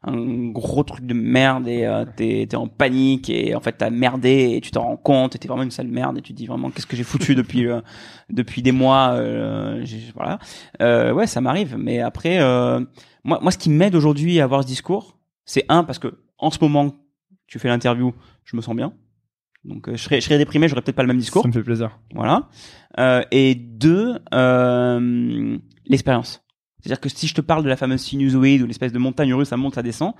un gros truc de merde et euh, t'es t'es en panique et en fait t'as merdé et tu t'en rends compte et t'es vraiment une sale merde et tu te dis vraiment qu'est-ce que j'ai foutu depuis euh, depuis des mois euh, voilà euh, ouais ça m'arrive mais après euh, moi moi ce qui m'aide aujourd'hui à avoir ce discours c'est un parce que en ce moment tu fais l'interview je me sens bien donc euh, je serais je serais déprimé j'aurais peut-être pas le même discours Ça me fait plaisir. voilà. Euh, et deux, euh, l'expérience. C'est-à-dire que si je te parle de la fameuse sinusoïde ou l'espèce de montagne russe, ça monte, ça descend,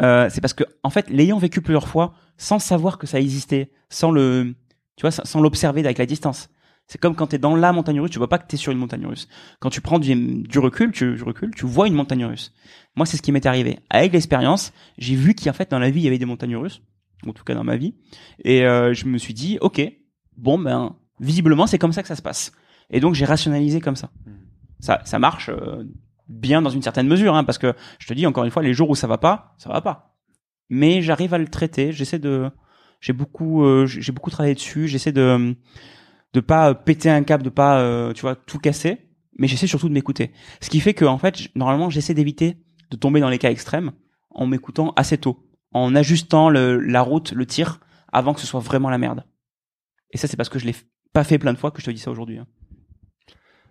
euh, c'est parce que en fait, l'ayant vécu plusieurs fois, sans savoir que ça existait, sans le, tu vois, sans l'observer avec la distance. C'est comme quand t'es dans la montagne russe, tu vois pas que t'es sur une montagne russe. Quand tu prends du, recul, tu, du recul, tu vois une montagne russe. Moi, c'est ce qui m'est arrivé. Avec l'expérience, j'ai vu qu'en fait, dans la vie, il y avait des montagnes russes. En tout cas, dans ma vie. Et euh, je me suis dit, ok, bon ben, visiblement, c'est comme ça que ça se passe. Et donc, j'ai rationalisé comme ça. Ça, ça marche euh, bien dans une certaine mesure, hein, parce que je te dis encore une fois, les jours où ça va pas, ça va pas. Mais j'arrive à le traiter. J'essaie de, j'ai beaucoup, euh, j'ai beaucoup travaillé dessus. J'essaie de, de pas péter un câble, de pas, euh, tu vois, tout casser. Mais j'essaie surtout de m'écouter. Ce qui fait que, en fait, normalement, j'essaie d'éviter de tomber dans les cas extrêmes en m'écoutant assez tôt, en ajustant le, la route, le tir, avant que ce soit vraiment la merde. Et ça, c'est parce que je l'ai pas fait plein de fois que je te dis ça aujourd'hui. hein.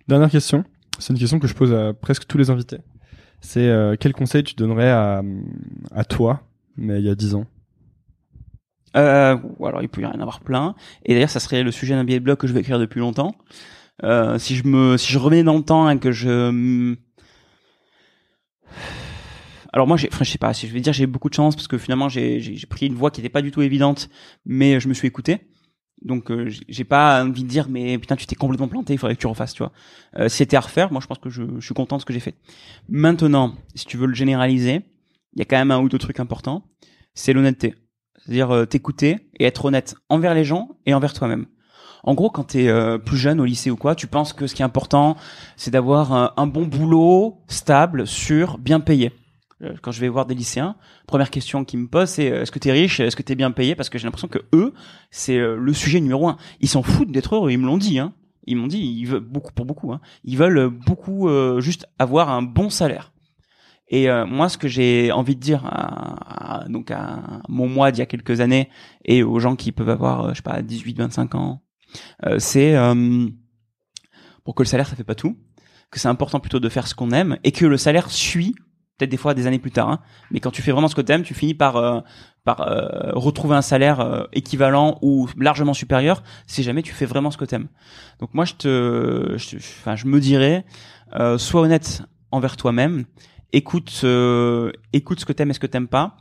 Dernière question. C'est une question que je pose à presque tous les invités. C'est euh, quel conseil tu donnerais à, toi, mais il y a 10 ans? Euh, alors il peut y en avoir plein. Et d'ailleurs, ça serait le sujet d'un billet de blog que je vais écrire depuis longtemps. Euh, si je me, revenais dans le temps et que je, alors moi, j'ai, enfin, je sais pas, si je vais dire j'ai beaucoup de chance parce que finalement j'ai pris une voie qui n'était pas du tout évidente, mais je me suis écouté. Donc euh, j'ai- pas envie de dire mais putain tu t'es complètement planté, il faudrait que tu refasses, tu vois. Euh, c'était à refaire, moi je pense que je, suis content de ce que j'ai fait. Maintenant, si tu veux le généraliser, il y a quand même un ou deux trucs importants. C'est l'honnêteté. C'est-à-dire euh, t'écouter et être honnête envers les gens et envers toi-même. En gros, quand t'es euh, plus jeune au lycée ou quoi, tu penses que ce qui est important, c'est d'avoir un, un bon boulot, stable, sûr, bien payé. Euh, Quand je vais voir des lycéens, première question qu'ils me posent, c'est euh, est-ce que t'es riche, est-ce que t'es bien payé? Parce que j'ai l'impression que eux, c'est euh, le sujet numéro un. Ils s'en foutent d'être heureux, ils me l'ont dit. Hein. Ils m'ont dit, ils veulent beaucoup pour beaucoup. Hein. Ils veulent beaucoup euh, juste avoir un bon salaire. Et euh, moi, ce que j'ai envie de dire à, à- donc à mon moi d'il y a quelques années et aux gens qui peuvent avoir, je sais pas, 18, 25 ans, euh, c'est pour que le salaire ça fait pas tout, que c'est important plutôt de faire ce qu'on aime et que le salaire suit peut-être des fois des années plus tard. Hein, mais quand tu fais vraiment ce que t'aimes, tu finis par euh, euh, retrouver un salaire euh, équivalent ou largement supérieur si jamais tu fais vraiment ce que t'aimes. Donc moi, je te, enfin, je me dirais, sois honnête envers toi-même écoute écoute ce que t'aimes et ce que t'aimes pas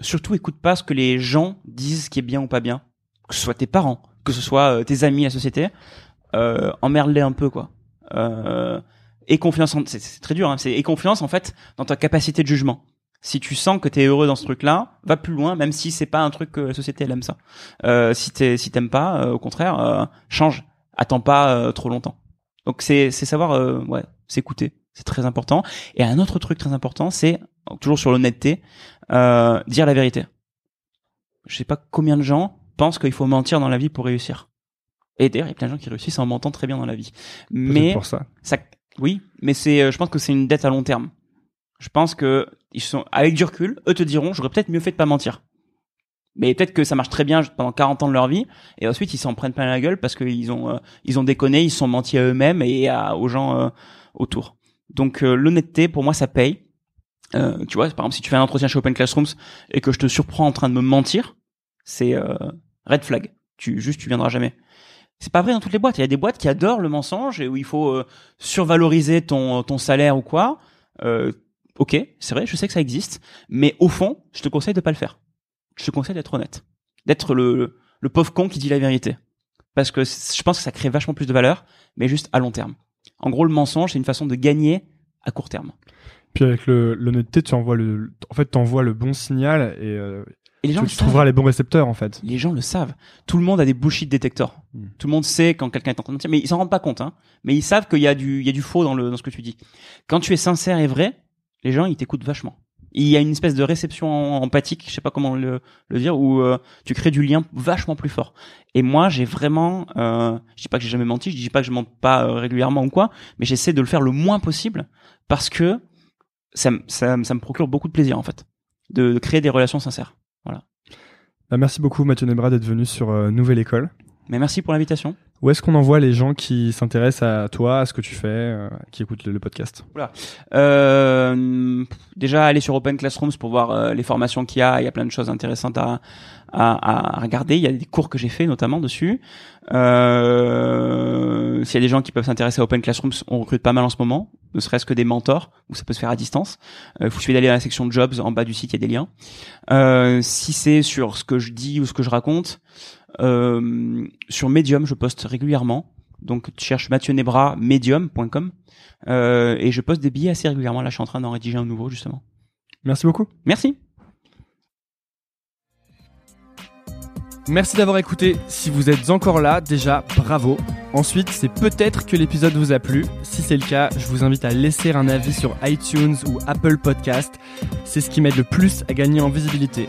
surtout écoute pas ce que les gens disent qui est bien ou pas bien que ce soit tes parents que ce soit tes amis la société euh, emmerde-les un peu quoi et confiance en c'est, très dur hein, c'est et confiance en fait dans ta capacité de jugement. Si tu sens que t'es heureux dans ce truc là va plus loin même si c'est pas un truc que la société elle aime ça. Euh, si t'es si t'aimes pas euh, au contraire euh, change. Attends pas trop longtemps. Donc c'est c'est savoir ouais s'écouter. C'est très important. Et un autre truc très important c'est toujours sur l'honnêteté dire la vérité. Je sais pas combien de gens pensent qu'il faut mentir dans la vie pour réussir. Et d'ailleurs il y a plein de gens qui réussissent en mentant très bien dans la vie. Mais pour ça. ça oui mais c'est euh, je pense que c'est une dette à long terme. Je pense que ils sont avec du recul eux te diront j'aurais peut-être mieux fait de pas mentir. Mais peut-être que ça marche très bien pendant 40 ans de leur vie et ensuite ils s'en prennent plein la gueule parce qu'ils ont euh, ils ont déconné ils sont menti à eux-mêmes et à, aux gens euh, autour. Donc euh, l'honnêteté pour moi ça paye. Euh, tu vois par exemple si tu fais un entretien chez Open Classrooms et que je te surprends en train de me mentir c'est euh, red flag. Tu juste tu viendras jamais c'est pas vrai dans toutes les boîtes. Il y a des boîtes qui adorent le mensonge et où il faut euh, survaloriser ton ton salaire ou quoi. Euh, ok c'est vrai je sais que ça existe. Mais au fond je te conseille de pas le faire. Je te conseille d'être honnête. D'être le le pauvre con qui dit la vérité. Parce que je pense que ça crée vachement plus de valeur mais juste à long terme. En gros le mensonge c'est une façon de gagner à court terme. Puis avec l'honnêteté, tu envoies le, en fait, t'envoies le bon signal et, euh, et les gens tu, le tu trouveras les bons récepteurs en fait. Les gens le savent. Tout le monde a des bullshit détecteurs. Mm. Tout le monde sait quand quelqu'un est en train de mentir, mais ils s'en rendent pas compte. Hein. Mais ils savent qu'il y a du, il y a du faux dans le, dans ce que tu dis. Quand tu es sincère et vrai, les gens ils t'écoutent vachement. Il y a une espèce de réception empathique, je sais pas comment le, le dire, où euh, tu crées du lien vachement plus fort. Et moi, j'ai vraiment, euh, je dis pas que j'ai jamais menti, je dis pas que je mente pas euh, régulièrement ou quoi, mais j'essaie de le faire le moins possible parce que ça, me- ça, me- ça me procure beaucoup de plaisir en fait, de, de créer des relations sincères. Bah, merci beaucoup Mathieu Nebra d'être venu sur euh, Nouvelle École. Mais merci pour l'invitation. Où est-ce qu'on envoie les gens qui s'intéressent à toi, à ce que tu fais, euh, qui écoutent le, podcast? Euh, déjà, aller sur Open Classrooms pour voir euh, les formations qu'il y a. Il y a plein de choses intéressantes à, à, à regarder. Il y a des cours que j'ai fait notamment dessus. Euh, S'il y a des gens qui peuvent s'intéresser à Open Classrooms, on recrute pas mal en ce moment, ne serait-ce que des mentors, où ça peut se faire à distance. Euh, Il faut suffit d'aller dans la section jobs, en bas du site, il y a des liens. Si c'est sur ce que je dis ou ce que je raconte, sur Medium, je poste régulièrement. Donc, tu cherches Mathieu Nebra, medium.com. Euh, et je poste des billets assez régulièrement. Là, je suis en train d'en rédiger un nouveau, justement. Merci beaucoup. Merci. Merci d'avoir écouté. Si vous êtes encore là, déjà, bravo. Ensuite, c'est peut-être que l'épisode vous a plu. Si c'est le cas, je vous invite à laisser un avis sur iTunes ou Apple Podcast. C'est ce qui m'aide le plus à gagner en visibilité.